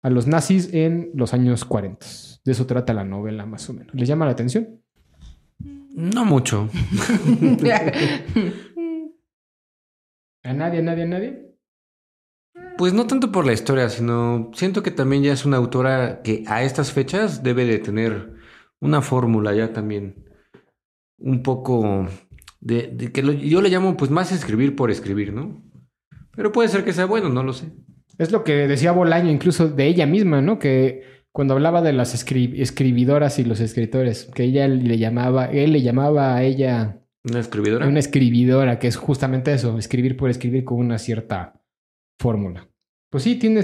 a los nazis en los años 40. De eso trata la novela, más o menos. ¿Les llama la atención? No mucho. ¿A nadie, a nadie, a nadie? Pues no tanto por la historia, sino siento que también ya es una autora que a estas fechas debe de tener una fórmula ya también un poco de, de que lo- yo le llamo pues más escribir por escribir, ¿no? Pero puede ser que sea bueno, no lo sé. Es lo que decía Bolaño, incluso de ella misma, ¿no? Que cuando hablaba de las escri- escribidoras y los escritores, que ella le llamaba, él le llamaba a ella Una escribidora. una escribidora, que es justamente eso, escribir por escribir con una cierta fórmula. Pues sí, tiene,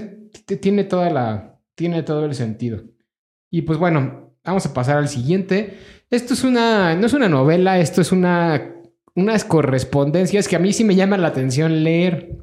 tiene toda la, tiene todo el sentido. Y pues bueno, vamos a pasar al siguiente. Esto es una, no es una novela, esto es una, unas correspondencias que a mí sí me llama la atención leer.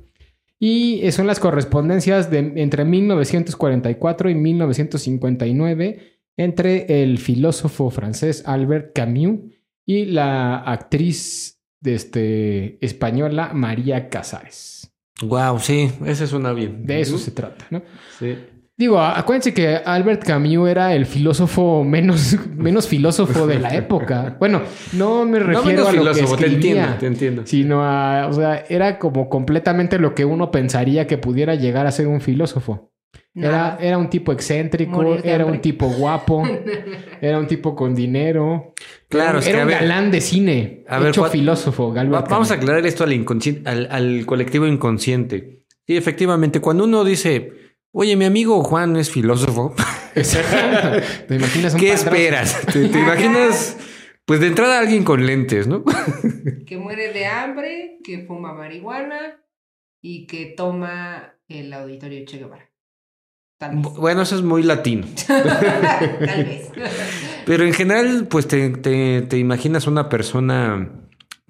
Y son las correspondencias de entre 1944 y 1959 entre el filósofo francés Albert Camus y la actriz de este, española María Casares. Wow, sí, ese suena bien. De eso se trata, ¿no? Sí. Digo, acuérdense que Albert Camus era el filósofo menos, menos filósofo de la época. Bueno, no me refiero menos a lo filósofo, que te escribía, entiendo, te entiendo. sino a, o sea, era como completamente lo que uno pensaría que pudiera llegar a ser un filósofo. Era, Nada. era un tipo excéntrico, era un tipo guapo, era un tipo con dinero. Claro, era, es que, era un ver- galán de cine, a hecho ¿cuál- filósofo, Albert vamos a aclarar esto al, inconsciente, al, al colectivo inconsciente. Sí, efectivamente, cuando uno dice, oye, mi amigo Juan es filósofo, Exacto. ¿Te imaginas un ¿qué esperas? ¿Te, te imaginas, pues de entrada alguien con lentes, ¿no? Que muere de hambre, que fuma marihuana y que toma el auditorio Che Guevara. Tal vez. bueno, eso es muy latino. Tal vez. Pero en general, pues te, te- te imaginas una persona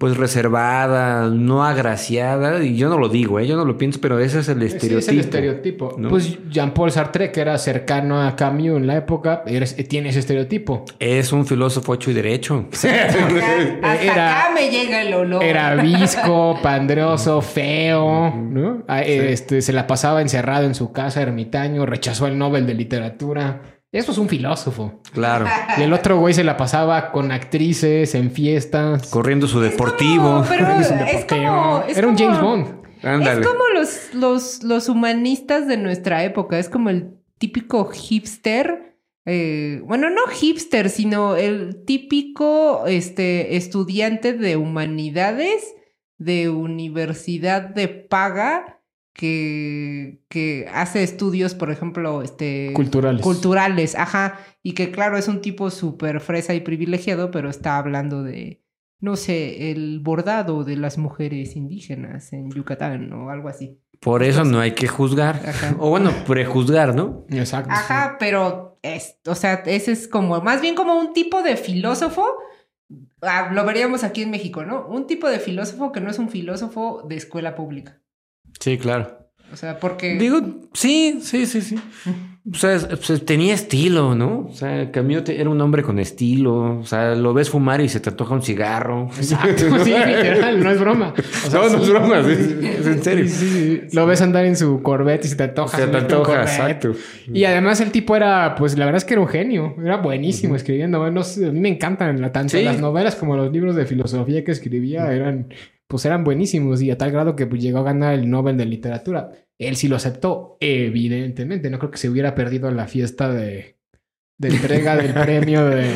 pues reservada, no agraciada, y yo no lo digo, ¿eh? yo no lo pienso, pero ese es el Sí, estereotipo. es el estereotipo. ¿no? Pues Jean-Paul Sartre, que era cercano a Camus en la época, era- tiene ese estereotipo. Es un filósofo hecho y derecho. Acá- hasta Era- acá me llega el olor. Era visco, pandroso, feo, ¿no? Ah, Este, se la pasaba encerrado en su casa, ermitaño, rechazó el Nobel de Literatura. Eso es un filósofo. Claro. Y el otro güey se la pasaba con actrices, en fiestas. Corriendo su Es deportivo. como- pero Es como. es Era un como- James Bond. Ándale. Es como los, los, los humanistas de nuestra época. Es como el típico hipster. eh, bueno, no hipster, sino el típico este, estudiante de humanidades de universidad de paga que, que hace estudios, por ejemplo, este, Culturales. culturales, ajá, y que claro es un tipo súper fresa y privilegiado, pero está hablando de, no sé, el bordado de las mujeres indígenas en Yucatán o algo así. Por eso no hay que juzgar. Ajá. O bueno, prejuzgar, ¿no? Exacto. Ajá, pero es, o sea, ese es como, más bien como un tipo de filósofo. ah, lo veríamos aquí en México, ¿no? Un tipo de filósofo que no es un filósofo de escuela pública. Sí, claro. O sea, porque... Digo, sí, sí, sí, sí. O sea, es- pues, tenía estilo, ¿no? O sea, Camilo era un hombre con estilo. O sea, lo ves fumar y se te antoja un cigarro. Exacto, sí, literal, no es broma. O sea, no, no es sí. broma, es, es en serio. Sí, sí, sí. Lo ves andar en su Corvette y se te antoja. Se te antoja, exacto. Y además el tipo era, pues la verdad es que era un genio. Era buenísimo escribiendo. Bueno, a mí me encantan tanto las novelas como los libros de filosofía que escribía. Eran, pues eran buenísimos y a tal grado que pues, llegó a ganar el Nobel de Literatura. Él sí lo aceptó, evidentemente. No creo que se hubiera perdido la fiesta de, de entrega del premio de,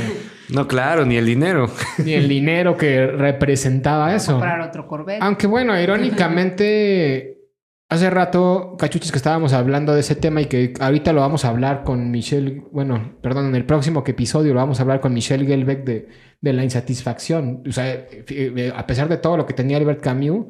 No, claro, ni el dinero. ni el dinero que representaba eso. comprar otro Corvette. Aunque bueno, irónicamente, hace rato, cachuchis, que estábamos hablando de ese tema y que ahorita lo vamos a hablar con Michelle, bueno, perdón, en el próximo episodio lo vamos a hablar con Michelle Gelbeck de, de la insatisfacción. O sea, eh, a pesar de todo lo que tenía Albert Camus,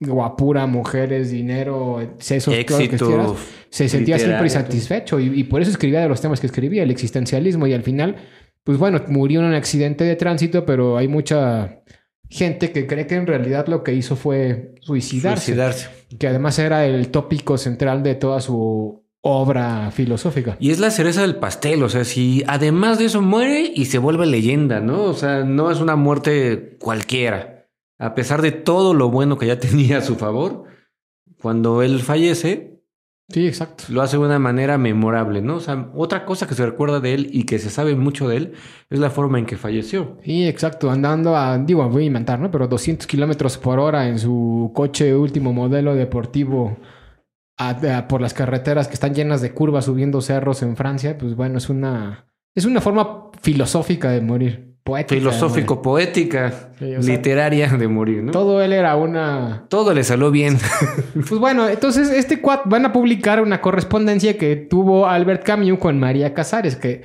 guapura, mujeres, dinero, excesos, todo lo que quieras, Éxito. se sentía siempre insatisfecho y, y por eso escribía de los temas que escribía, el existencialismo y al final, pues bueno, murió en un accidente de tránsito, pero hay mucha gente que cree que en realidad lo que hizo fue suicidarse, Suicidarse. que además era el tópico central de toda su obra filosófica. Y es la cereza del pastel, o sea, si además de eso muere y se vuelve leyenda, ¿no? O sea, no es una muerte cualquiera. A pesar de todo lo bueno que ya tenía a su favor, cuando él fallece, Sí, exacto. lo hace de una manera memorable, ¿no? O sea, otra cosa que se recuerda de él y que se sabe mucho de él es la forma en que falleció. Sí, exacto, andando a, digo, voy a inventar, ¿no? Pero 200 kilómetros por hora en su coche último modelo deportivo a- a- por las carreteras que están llenas de curvas subiendo cerros en Francia, pues bueno, es una, es una forma filosófica de morir, poética. Filosófico, poética, Sí, o sea, literaria de morir, ¿no? Todo él era una... Todo le salió bien. Pues bueno, entonces este cuat van a publicar una correspondencia que tuvo Albert Camus con María Casares, que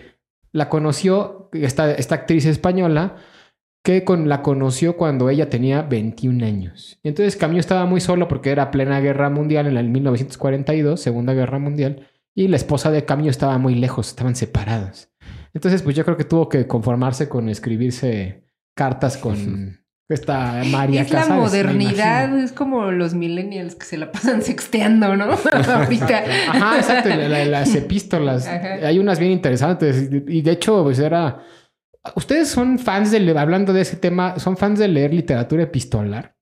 la conoció, esta, esta actriz española, que con, la conoció cuando ella tenía 21 años. Y entonces Camus estaba muy solo porque era plena guerra mundial en el 1942, Segunda Guerra Mundial, y la esposa de Camus estaba muy lejos, estaban separadas. Entonces, pues yo creo que tuvo que conformarse con escribirse cartas con esta María es la Casares. me modernidad, es como los millennials que se la pasan sexteando, ¿no? Ahorita. Ajá, exacto, la- la- las epístolas. Ajá. Hay unas bien interesantes. Y de hecho, pues era. ¿Ustedes son fans de hablando de ese tema, son fans de leer literatura epistolar?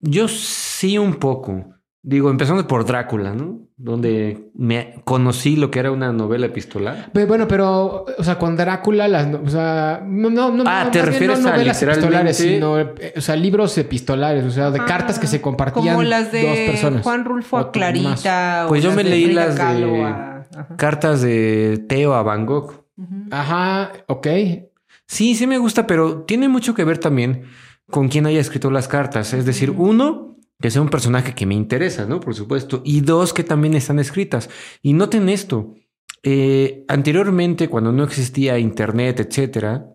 Yo sí un poco. Digo, empezando por Drácula, ¿no? Donde me conocí lo que era una novela epistolar. Pe- Bueno, pero, o sea, con Drácula, las, no- o sea, no, no, no, Ah, no, ¿te refieres no a novelas epistolares, literalmente? sino, eh, o sea, libros epistolares, o sea, de Ah, cartas que se compartían Como las de dos personas. Juan Rulfo a Clarita. o Pues yo me leí Frida las de- a-. Cartas de Teo a Van Gogh. Ajá, ok. Sí, sí me gusta, pero tiene mucho que ver también con quién haya escrito las cartas. Es decir, uno, que sea un personaje que me interesa, ¿no? Por supuesto. Y dos, que también están escritas. Y noten esto. eh, anteriormente, cuando no existía internet, etcétera,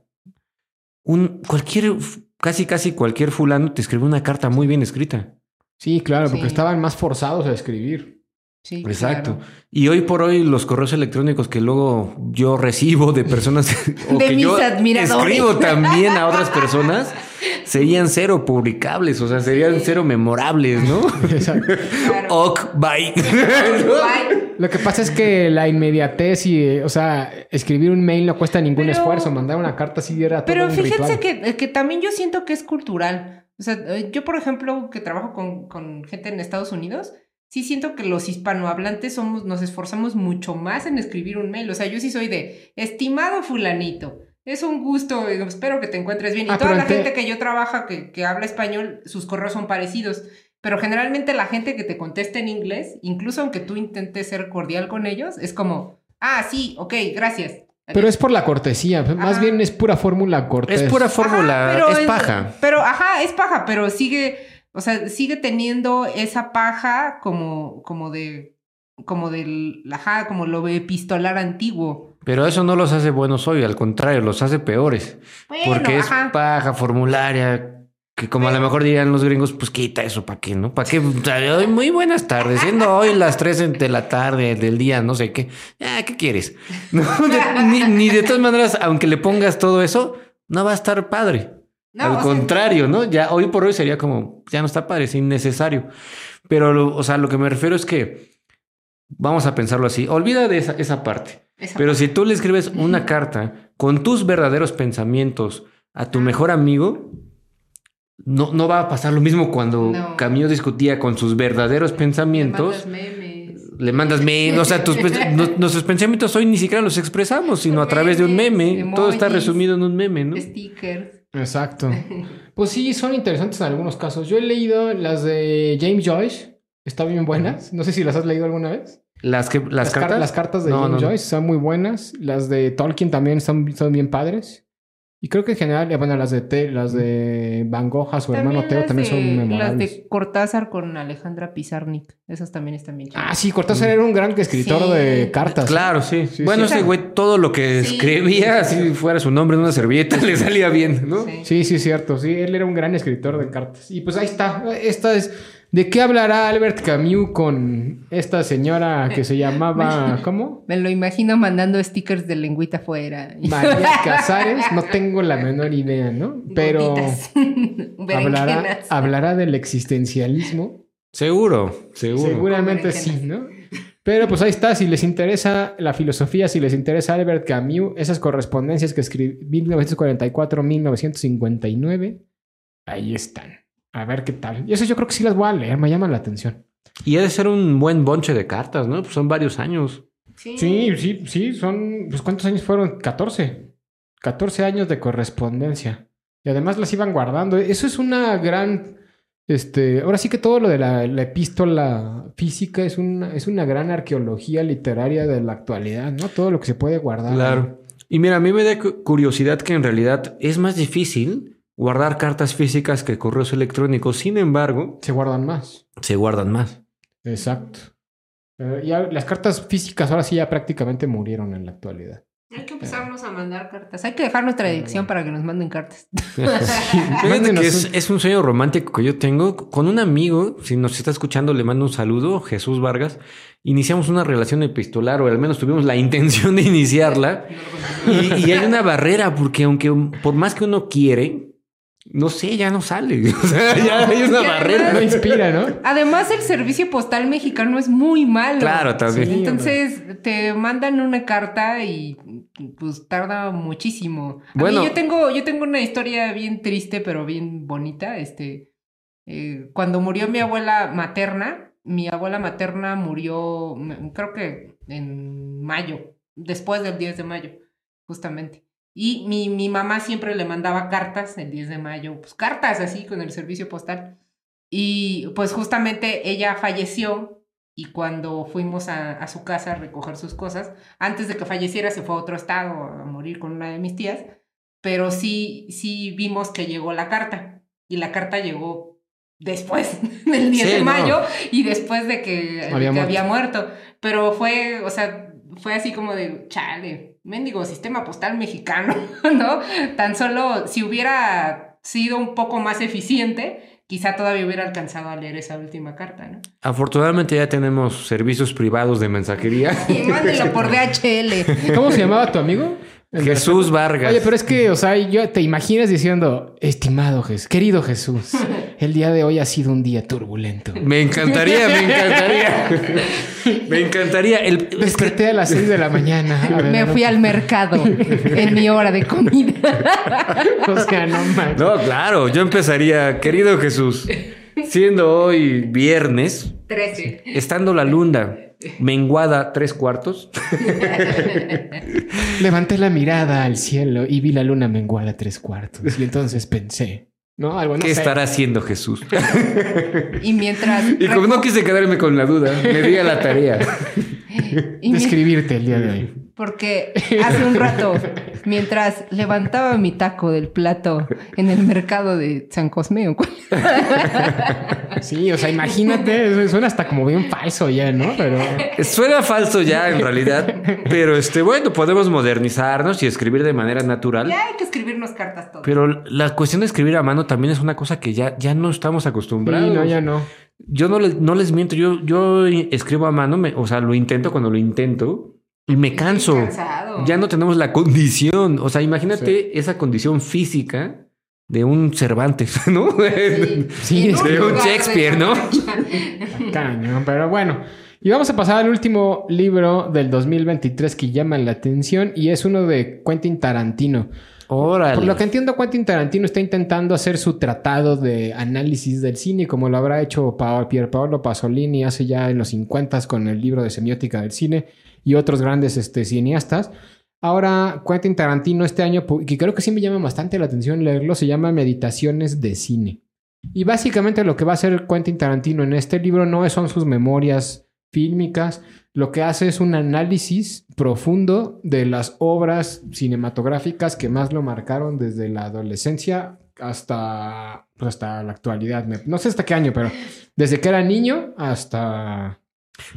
un cualquier, casi casi cualquier fulano te escribe una carta muy bien escrita. Sí, claro, porque Sí. estaban más forzados a escribir. Sí, Exacto. claro. Y hoy por hoy los correos electrónicos que luego yo recibo de personas o De que mis yo admiradores. escribo también a otras personas serían cero publicables, o sea, serían cero memorables, ¿no? Exacto. Claro. Ok, bye. Bye. Lo que pasa es que la inmediatez y, eh, o sea, escribir un mail no cuesta ningún Pero- esfuerzo. Mandar una carta sí era todo Pero un fíjense ritual. que, que también yo siento que es cultural. O sea, eh, yo, por ejemplo, que trabajo con, con gente en Estados Unidos, sí siento que los hispanohablantes somos, nos esforzamos mucho más en escribir un mail. O sea, yo sí soy de, estimado fulanito, es un gusto, espero que te encuentres bien. Y Ah, toda la ente- gente que yo trabajo que, que habla español, sus correos son parecidos. Pero generalmente la gente que te contesta en inglés, incluso aunque tú intentes ser cordial con ellos, es como, ah, sí, ok, gracias. Pero es por la cortesía. Más Ajá. bien es pura fórmula cortés. Es pura fórmula, Ajá, pero es paja. Pero, ajá, es paja, pero sigue, o sea, sigue teniendo esa paja como, como de, como del, ajá, como lo epistolar antiguo. Pero eso no los hace buenos hoy, al contrario, los hace peores. Bueno, Porque es ajá. paja formularia. Que como a lo mejor dirían los gringos, pues quita eso, ¿para qué? ¿No? ¿Para qué? Hoy, muy buenas tardes, siendo hoy las 3 de la tarde del día, no sé qué. Ah, ¿qué quieres? No, de- ni, ni de todas maneras, aunque le pongas todo eso, no va a estar padre. No, Al sea- contrario, ¿no? Ya hoy por hoy sería como, ya no está padre, es innecesario. Pero, lo- o sea, lo que me refiero es que vamos a pensarlo así. Olvida de esa, esa parte. Esa Pero si tú le escribes una carta con tus verdaderos pensamientos a tu mejor amigo, no, no va a pasar lo mismo cuando No. Camilo discutía con sus verdaderos pensamientos. Le mandas memes, o sea, tus nuestros pensamientos hoy ni siquiera los expresamos, sino a través de un meme. Todo está resumido en un meme, ¿no? Stickers. Exacto. Pues sí, son interesantes en algunos casos. Yo he leído las de James Joyce. Están bien buenas. No sé si las has leído alguna vez. Las que las, car- cartas. las cartas de No, James no, no. Joyce son muy buenas. Las de Tolkien también son, son bien padres. Y creo que en general, eh, bueno, las de, Te- las de Van Gogh, a su hermano Teo, también son de- Las memorables. de Cortázar con Alejandra Pizarnik. Esas también están bien chidas. Ah, sí, Cortázar era un gran escritor Sí. de cartas. Claro, sí. Sí, bueno, sí. ese güey, todo lo que Sí. escribía, así fuera su nombre en una servilleta, le salía bien, ¿no? Sí. Sí, sí, cierto. Sí, él era un gran escritor de cartas. Y pues ahí está. Esta es. ¿De qué hablará Albert Camus con esta señora que se llamaba. ¿Cómo? Me lo imagino mandando stickers de lengüita afuera. María Casares. No tengo la menor idea, ¿no? Pero hablará, hablará del existencialismo. Seguro, seguro. Seguramente sí, ¿no? Pero pues ahí está, si les interesa la filosofía, si les interesa Albert Camus, esas correspondencias que escribió 1944-1959, ahí están. A ver qué tal. Y eso yo creo que sí las voy a leer, me llaman la atención. Y ha de ser un buen bonche de cartas, ¿no? Pues son varios años. Sí. Sí, sí, sí, son... Pues ¿cuántos años fueron? 14. 14 años de correspondencia. Y además las iban guardando. Eso es una gran... Este, ahora sí que todo lo de la, la epístola física es una, es una gran arqueología literaria de la actualidad, ¿no? Todo lo que se puede guardar. Claro. Y mira, a mí me da cu- curiosidad que en realidad es más difícil guardar cartas físicas que correos electrónicos. Sin embargo, Se guardan más. se guardan más. Exacto. Pero ya las cartas físicas ahora sí ya prácticamente murieron en la actualidad. Hay que empezarnos a mandar cartas. Hay que dejar nuestra dirección para que nos manden cartas. Fíjate Mándenos que es, un- es un sueño romántico que yo tengo con un amigo. Si nos está escuchando, le mando un saludo, Jesús Vargas. Iniciamos una relación epistolar, o al menos tuvimos la intención de iniciarla. Y, y hay una barrera, porque aunque por más que uno quiere, no sé, ya no sale. O sea, ya hay una barrera. No inspira, ¿no? Además, el servicio postal mexicano es muy malo. Claro, también. Sí. Entonces, te mandan una carta y pues tarda muchísimo. A Bueno. mí yo tengo, yo tengo una historia bien triste, pero bien bonita. Este, eh, cuando murió mi abuela materna, mi abuela materna murió, creo que en mayo, después del 10 de mayo, justamente. Y mi, mi mamá siempre le mandaba cartas el 10 de mayo, pues cartas así con el servicio postal. Y pues justamente ella falleció y cuando fuimos a, a, su casa a recoger sus cosas, antes de que falleciera se fue a otro estado a morir con una de mis tías, pero sí, sí vimos que llegó la carta y la carta llegó después del 10 sí, de mayo no. y después de que, había, que muerto. había muerto, pero fue, o sea, fue así como de, chale, mendigo sistema postal mexicano, ¿no? Tan solo si hubiera sido un poco más eficiente, quizá todavía hubiera alcanzado a leer esa última carta, ¿no? Afortunadamente ya tenemos servicios privados de mensajería. Y mándelo por DHL. ¿Cómo se llamaba tu amigo? Jesús Vargas. Oye, pero es que, o sea, yo te imaginas diciendo, estimado Jesús, querido Jesús, el día de hoy ha sido un día turbulento. Me encantaría, me encantaría. me encantaría. El... Desperté a las 6 de la mañana. Ver, me fui al mercado en mi hora de comida. o sea, no manches. No, claro, yo empezaría, querido Jesús, siendo hoy viernes, 13. estando la luna menguada tres cuartos. Levanté la mirada al cielo y vi la luna menguada tres cuartos. Y entonces pensé, ¿no? Algo, no ¿Qué sé. estará haciendo Jesús? y mientras. Y como no quise quedarme con la duda, me di a la tarea. de escribirte el día de hoy. Porque hace un rato, mientras levantaba mi taco del plato en el mercado de San Cosme. sí, o sea, imagínate, suena hasta como bien falso ya, ¿no? Pero suena falso ya en realidad, pero este bueno, podemos modernizarnos y escribir de manera natural. Ya hay que escribirnos cartas todos. Pero la cuestión de escribir a mano también es una cosa que ya, ya no estamos acostumbrados. Sí, no, ya no. Yo no les, no les miento, yo, yo escribo a mano, me, o sea, lo intento cuando lo intento. Y me canso. Ya no tenemos la condición. O sea, imagínate sí. esa condición física de un Cervantes, ¿no? Sí, sí es de un Shakespeare, ¿no? Cañón, pero bueno. Y vamos a pasar al último libro del 2023 que llama la atención y es uno de Quentin Tarantino. Por lo que entiendo, Quentin Tarantino está intentando hacer su tratado de análisis del cine, como lo habrá hecho Pier Paolo Pasolini hace ya en los 50 con el libro de semiótica del cine y otros grandes este, cineastas. Ahora, Quentin Tarantino este año, que creo que sí me llama bastante la atención leerlo, se llama Meditaciones de Cine. Y básicamente lo que va a hacer Quentin Tarantino en este libro no son sus memorias fílmicas, lo que hace es un análisis profundo de las obras cinematográficas que más lo marcaron desde la adolescencia hasta, pues hasta la actualidad. No sé hasta qué año, pero desde que era niño hasta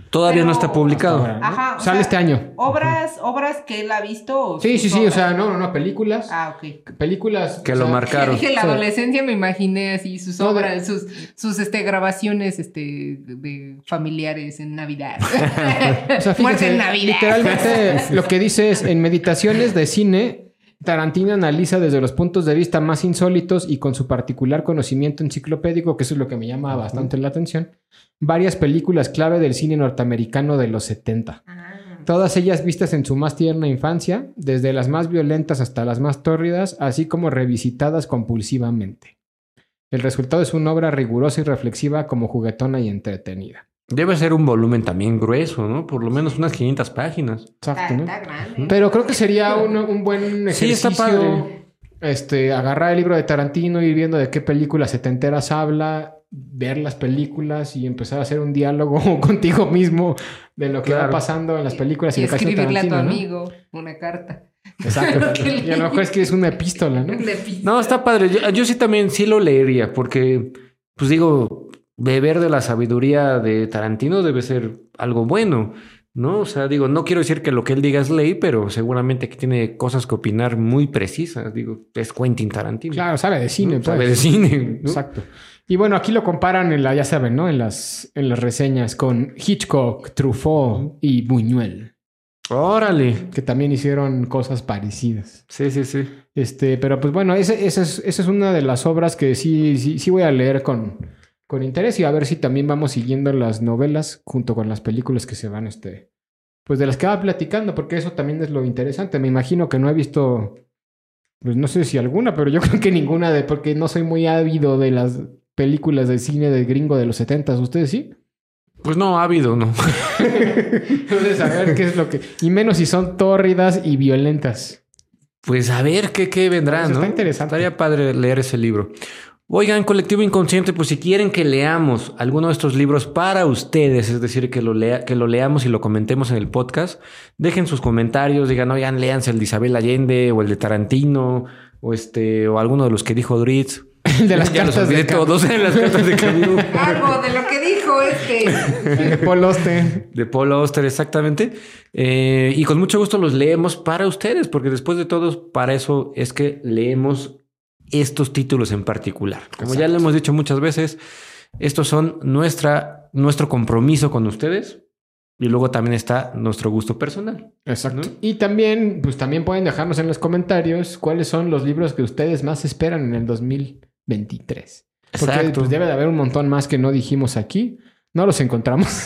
Todavía Pero, no está publicado. Ahora, ¿no? Ajá, o Sale sea, este año. Obras, obras que él ha visto. Sí, sí, sí. obras? O sea, no, no, no. Películas. Ah, ok. Películas. Que lo sea, marcaron. Dije la Sí. adolescencia, me imaginé así sus No, obras, sus, sus este, grabaciones este, de, familiares en Navidad. O sea, Muerte fíjense, en Navidad. literalmente lo que dice es en meditaciones de cine, Tarantino analiza desde los puntos de vista más insólitos y con su particular conocimiento enciclopédico, que eso es lo que me llama bastante la atención, varias películas clave del cine norteamericano de los 70. Ah. Todas ellas vistas en su más tierna infancia, desde las más violentas hasta las más tórridas, así como revisitadas compulsivamente. El resultado es una obra rigurosa y reflexiva como juguetona y entretenida. Debe ser un volumen también grueso, ¿no? Por lo menos unas 500 páginas. Exacto, ¿no? está grande. Pero creo que sería un, un buen Sí, ejercicio. está padre. Este, agarrar el libro de Tarantino, ir viendo de qué películas setenteras habla, ver las películas y empezar a hacer un diálogo contigo mismo de lo que Claro. va pasando en las películas y, y lo que hace escribirle a tu amigo una carta. Exacto. Y a lo mejor es que es una epístola, ¿no? De pizza. No, está padre. Yo, yo sí también sí lo leería porque, pues digo, beber de la sabiduría de Tarantino debe ser algo bueno, ¿no? O sea, digo, no quiero decir que lo que él diga es ley, pero seguramente que tiene cosas que opinar muy precisas. Digo, es Quentin Tarantino. Claro, sabe de cine, ¿no? pues. Sabe de cine. ¿no? Exacto. Y bueno, aquí lo comparan en la, ya saben, ¿no? En las, en las reseñas con Hitchcock, Truffaut y Buñuel, Órale. que también hicieron cosas parecidas. Sí, sí, sí. Este, pero pues bueno, esa es, esa es una de las obras que sí, sí, sí voy a leer con, con interés y a ver si también vamos siguiendo las novelas junto con las películas que se van, este, pues de las que va platicando, porque eso también es lo interesante. Me imagino que no he visto, pues no sé si alguna, pero yo creo que ninguna de, porque no soy muy ávido de las películas de cine de gringo de los 70 ¿Ustedes sí? Pues no, ha habido, no. Entonces, a ver qué es lo que... Y menos si son tórridas y violentas. Pues a ver qué, qué vendrá, Eso ¿no? está interesante. Estaría padre leer ese libro. Oigan, Colectivo Inconsciente, pues si quieren que leamos alguno de estos libros para ustedes, es decir, que lo, lea, que lo leamos y lo comentemos en el podcast, dejen sus comentarios, digan, oigan, léanse el de Isabel Allende o el de Tarantino o este o alguno de los que dijo Dritz. El de las ya cartas de todos en las cartas de Camus. Algo de lo que dijo este. De Paul Auster. De Paul Auster, exactamente. Eh, y con mucho gusto los leemos para ustedes, porque después de todo, para eso es que leemos estos títulos en particular. Como ya le hemos dicho muchas veces, estos son nuestra, nuestro compromiso con ustedes y luego también está nuestro gusto personal. Exacto. ¿No? Y también, pues también pueden dejarnos en los comentarios cuáles son los libros que ustedes más esperan en el 2023. Porque Exacto. pues, debe de haber un montón más que no dijimos aquí. No los encontramos.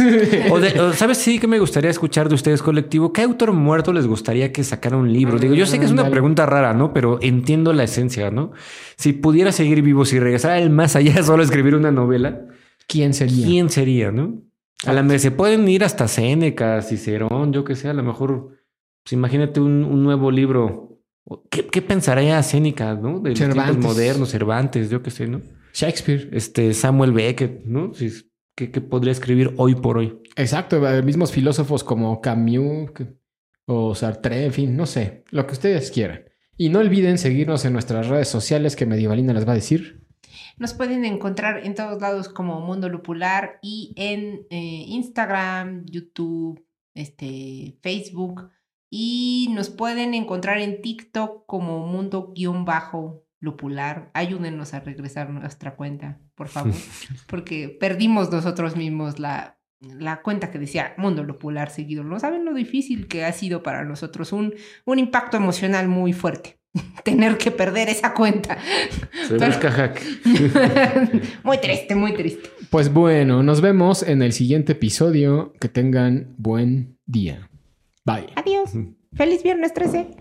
O de- o, ¿Sabes? Sí que me gustaría escuchar de ustedes, colectivo. ¿Qué autor muerto les gustaría que sacara un libro? Digo, yo sé que es una pregunta rara, ¿no? Pero entiendo la esencia, ¿no? Si pudiera seguir vivo, si regresara el más allá solo a escribir una novela, ¿Quién sería? ¿quién sería, no? A la vez se pueden ir hasta Séneca, Cicerón, yo que sé, a lo mejor, pues imagínate un, un nuevo libro. ¿Qué, qué pensaría Séneca, no? De los tiempos Cervantes. modernos, Cervantes, yo que sé, ¿no? Shakespeare. Este, Samuel Beckett, ¿no? Si, ¿qué, qué podría escribir hoy por hoy? Exacto. eh, Mismos filósofos como Camus que- o Sartre, en fin, no sé. Lo que ustedes quieran. Y no olviden seguirnos en nuestras redes sociales que Medievalina les va a decir. Nos pueden encontrar en todos lados como Mundo Lupular y en eh, Instagram, YouTube, este, Facebook. Y nos pueden encontrar en TikTok como Mundo-Lupular. Ayúdenos a regresar a nuestra cuenta, por favor. Porque perdimos nosotros mismos la, la cuenta que decía Mundo Lupular seguido. No saben lo difícil que ha sido para nosotros. Un, un impacto emocional muy fuerte. Tener que perder esa cuenta. Se busca hack. muy triste, muy triste. Pues bueno, nos vemos en el siguiente episodio. Que tengan buen día. Bye. Adiós. Feliz viernes 13.